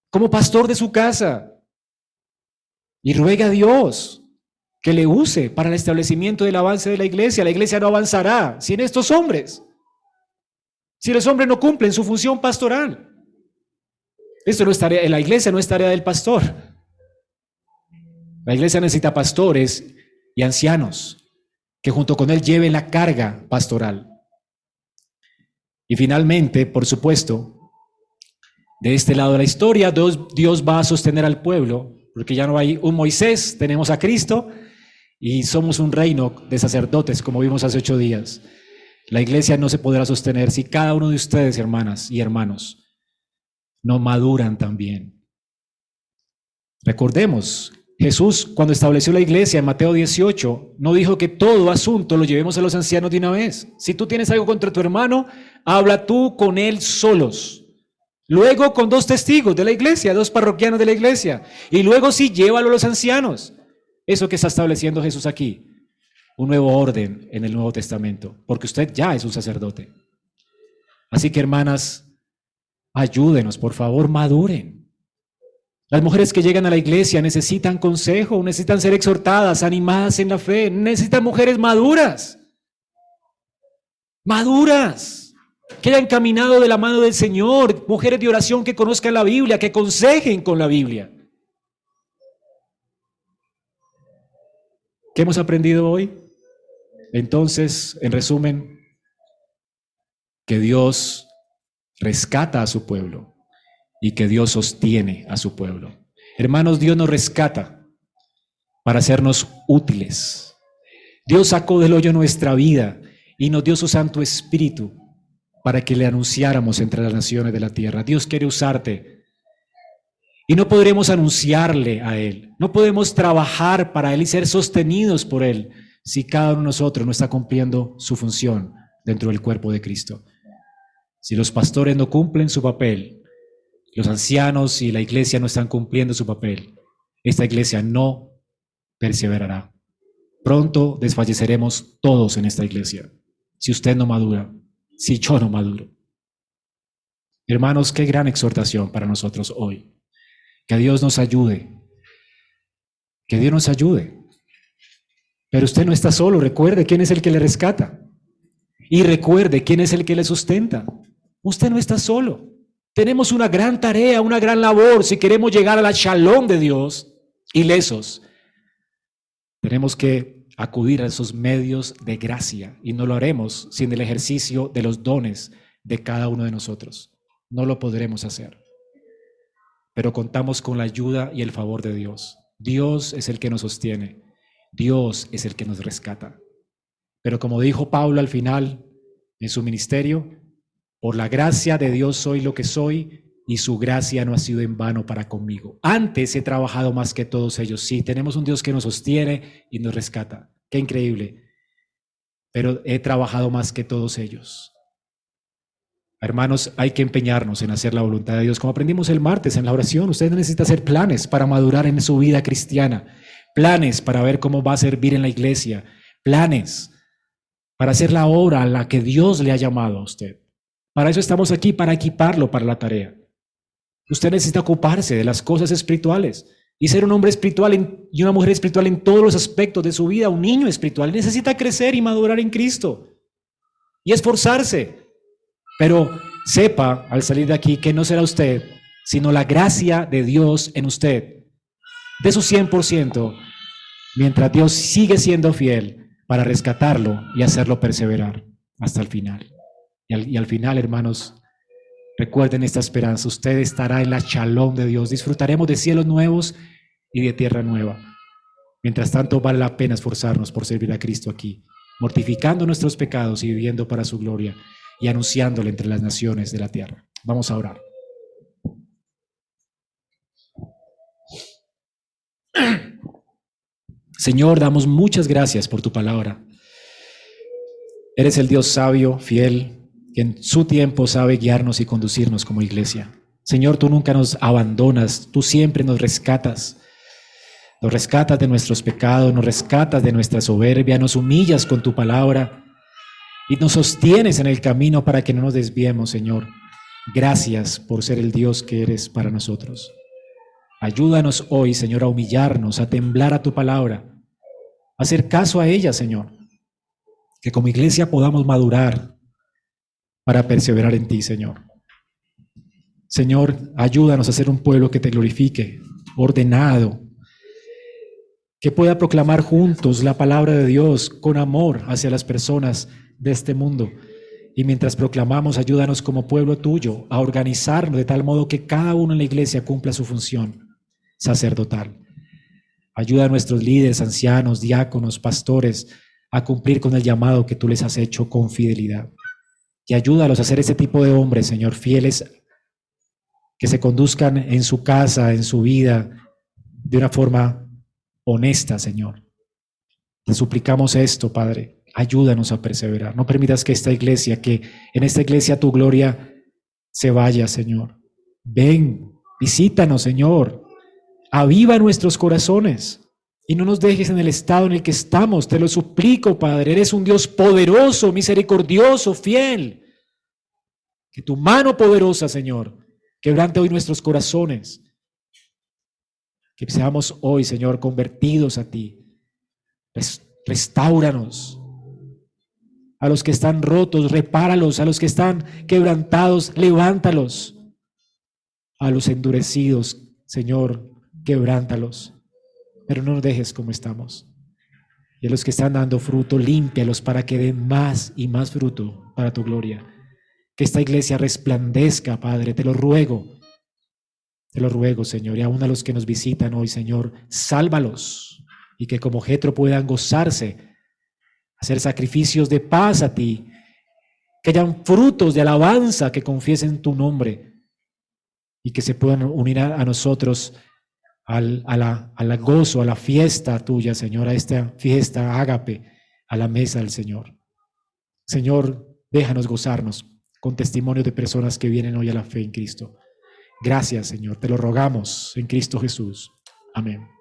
como pastor de su casa. Y ruega a Dios que le use para el establecimiento del avance de la iglesia. La iglesia no avanzará sin estos hombres. Si los hombres no cumplen su función pastoral. Esto no es tarea, la iglesia no es tarea del pastor. La iglesia necesita pastores y ancianos que junto con él lleven la carga pastoral. Y finalmente, por supuesto, de este lado de la historia, Dios, va a sostener al pueblo, porque ya no hay un Moisés, tenemos a Cristo y somos un reino de sacerdotes, como vimos hace ocho días. La iglesia no se podrá sostener si cada uno de ustedes, hermanas y hermanos, no maduran también. Recordemos Jesús, cuando estableció la iglesia en Mateo 18, no dijo que todo asunto lo llevemos a los ancianos de una vez. Si tú tienes algo contra tu hermano, habla tú con él solos. Luego con dos testigos de la iglesia, dos parroquianos de la iglesia. Y luego sí, llévalo a los ancianos. Eso que está estableciendo Jesús aquí. Un nuevo orden en el Nuevo Testamento. Porque usted ya es un sacerdote. Así que hermanas, ayúdenos, por favor, maduren. Las mujeres que llegan a la iglesia necesitan consejo, necesitan ser exhortadas, animadas en la fe, necesitan mujeres maduras, maduras, que hayan caminado de la mano del Señor, mujeres de oración que conozcan la Biblia, que aconsejen con la Biblia. ¿Qué hemos aprendido hoy? Entonces, en resumen, que Dios rescata a su pueblo y que Dios sostiene a su pueblo. Hermanos, Dios nos rescata para hacernos útiles. Dios sacó del hoyo nuestra vida y nos dio su Santo Espíritu para que le anunciáramos entre las naciones de la tierra. Dios quiere usarte. Y no podremos anunciarle a Él, no podemos trabajar para Él y ser sostenidos por Él si cada uno de nosotros no está cumpliendo su función dentro del cuerpo de Cristo. Si los pastores no cumplen su papel, los ancianos y la iglesia no están cumpliendo su papel, esta iglesia no perseverará. Pronto desfalleceremos todos en esta iglesia. Si usted no madura, si yo no maduro. Hermanos, qué gran exhortación para nosotros hoy. Que Dios nos ayude. Que Dios nos ayude. Pero usted no está solo. Recuerde quién es el que le rescata. Y recuerde quién es el que le sustenta. Usted no está solo. Tenemos una gran tarea, una gran labor si queremos llegar a la shalom de Dios ilesos. Tenemos que acudir a esos medios de gracia y no lo haremos sin el ejercicio de los dones de cada uno de nosotros. No lo podremos hacer. Pero contamos con la ayuda y el favor de Dios. Dios es el que nos sostiene. Dios es el que nos rescata. Pero como dijo Pablo al final en su ministerio, por la gracia de Dios soy lo que soy y su gracia no ha sido en vano para conmigo. Antes he trabajado más que todos ellos. Sí, tenemos un Dios que nos sostiene y nos rescata. Qué increíble. Pero he trabajado más que todos ellos. Hermanos, hay que empeñarnos en hacer la voluntad de Dios. Como aprendimos el martes en la oración, usted necesita hacer planes para madurar en su vida cristiana, planes para ver cómo va a servir en la iglesia, planes para hacer la obra a la que Dios le ha llamado a usted. Para eso estamos aquí, para equiparlo para la tarea. Usted necesita ocuparse de las cosas espirituales y ser un hombre espiritual y una mujer espiritual en todos los aspectos de su vida, un niño espiritual. Necesita crecer y madurar en Cristo y esforzarse. Pero sepa al salir de aquí que no será usted, sino la gracia de Dios en usted. De su 100%, mientras Dios sigue siendo fiel para rescatarlo y hacerlo perseverar hasta el final. Y al, final, hermanos, recuerden esta esperanza. Usted estará en la chalón de Dios. Disfrutaremos de cielos nuevos y de tierra nueva. Mientras tanto, vale la pena esforzarnos por servir a Cristo aquí, mortificando nuestros pecados y viviendo para su gloria y anunciándole entre las naciones de la tierra. Vamos a orar. Señor, damos muchas gracias por tu palabra. Eres el Dios sabio, fiel, que en su tiempo sabe guiarnos y conducirnos como iglesia. Señor, tú nunca nos abandonas, tú siempre nos rescatas. Nos rescatas de nuestros pecados, nos rescatas de nuestra soberbia, nos humillas con tu palabra y nos sostienes en el camino para que no nos desviemos, Señor. Gracias por ser el Dios que eres para nosotros. Ayúdanos hoy, Señor, a humillarnos, a temblar a tu palabra, a hacer caso a ella, Señor. Que como iglesia podamos madurar para perseverar en ti, Señor. Señor, ayúdanos a ser un pueblo que te glorifique, ordenado, que pueda proclamar juntos la palabra de Dios con amor hacia las personas de este mundo. Y mientras proclamamos, ayúdanos como pueblo tuyo a organizarnos de tal modo que cada uno en la iglesia cumpla su función sacerdotal. Ayuda a nuestros líderes, ancianos, diáconos, pastores a cumplir con el llamado que tú les has hecho con fidelidad. Y ayúdalos a ser ese tipo de hombres, Señor, fieles, que se conduzcan en su casa, en su vida, de una forma honesta, Señor. Te suplicamos esto, Padre. Ayúdanos a perseverar. No permitas que esta iglesia, que en esta iglesia tu gloria se vaya, Señor. Ven, visítanos, Señor. Aviva nuestros corazones y no nos dejes en el estado en el que estamos. Te lo suplico, Padre. Eres un Dios poderoso, misericordioso, fiel. Que tu mano poderosa, Señor, quebrante hoy nuestros corazones que seamos hoy, Señor, convertidos a ti. Restauranos. A los que están rotos, repáralos. A los que están quebrantados, levántalos. A los endurecidos, Señor, quebrántalos. Pero no nos dejes como estamos. Y a los que están dando fruto, límpialos para que den más y más fruto para tu gloria. Que esta iglesia resplandezca, Padre, te lo ruego te lo ruego, Señor, y aún a los que nos visitan hoy, Señor, sálvalos y que como Jetro puedan gozarse, hacer sacrificios de paz a ti, que hayan frutos de alabanza que confiesen tu nombre y que se puedan unir a, nosotros al, a, la, a la gozo, a la fiesta tuya, Señor, a esta fiesta ágape, a la mesa del Señor. Señor, déjanos gozarnos con testimonio de personas que vienen hoy a la fe en Cristo. Gracias, Señor. Te lo rogamos en Cristo Jesús. Amén.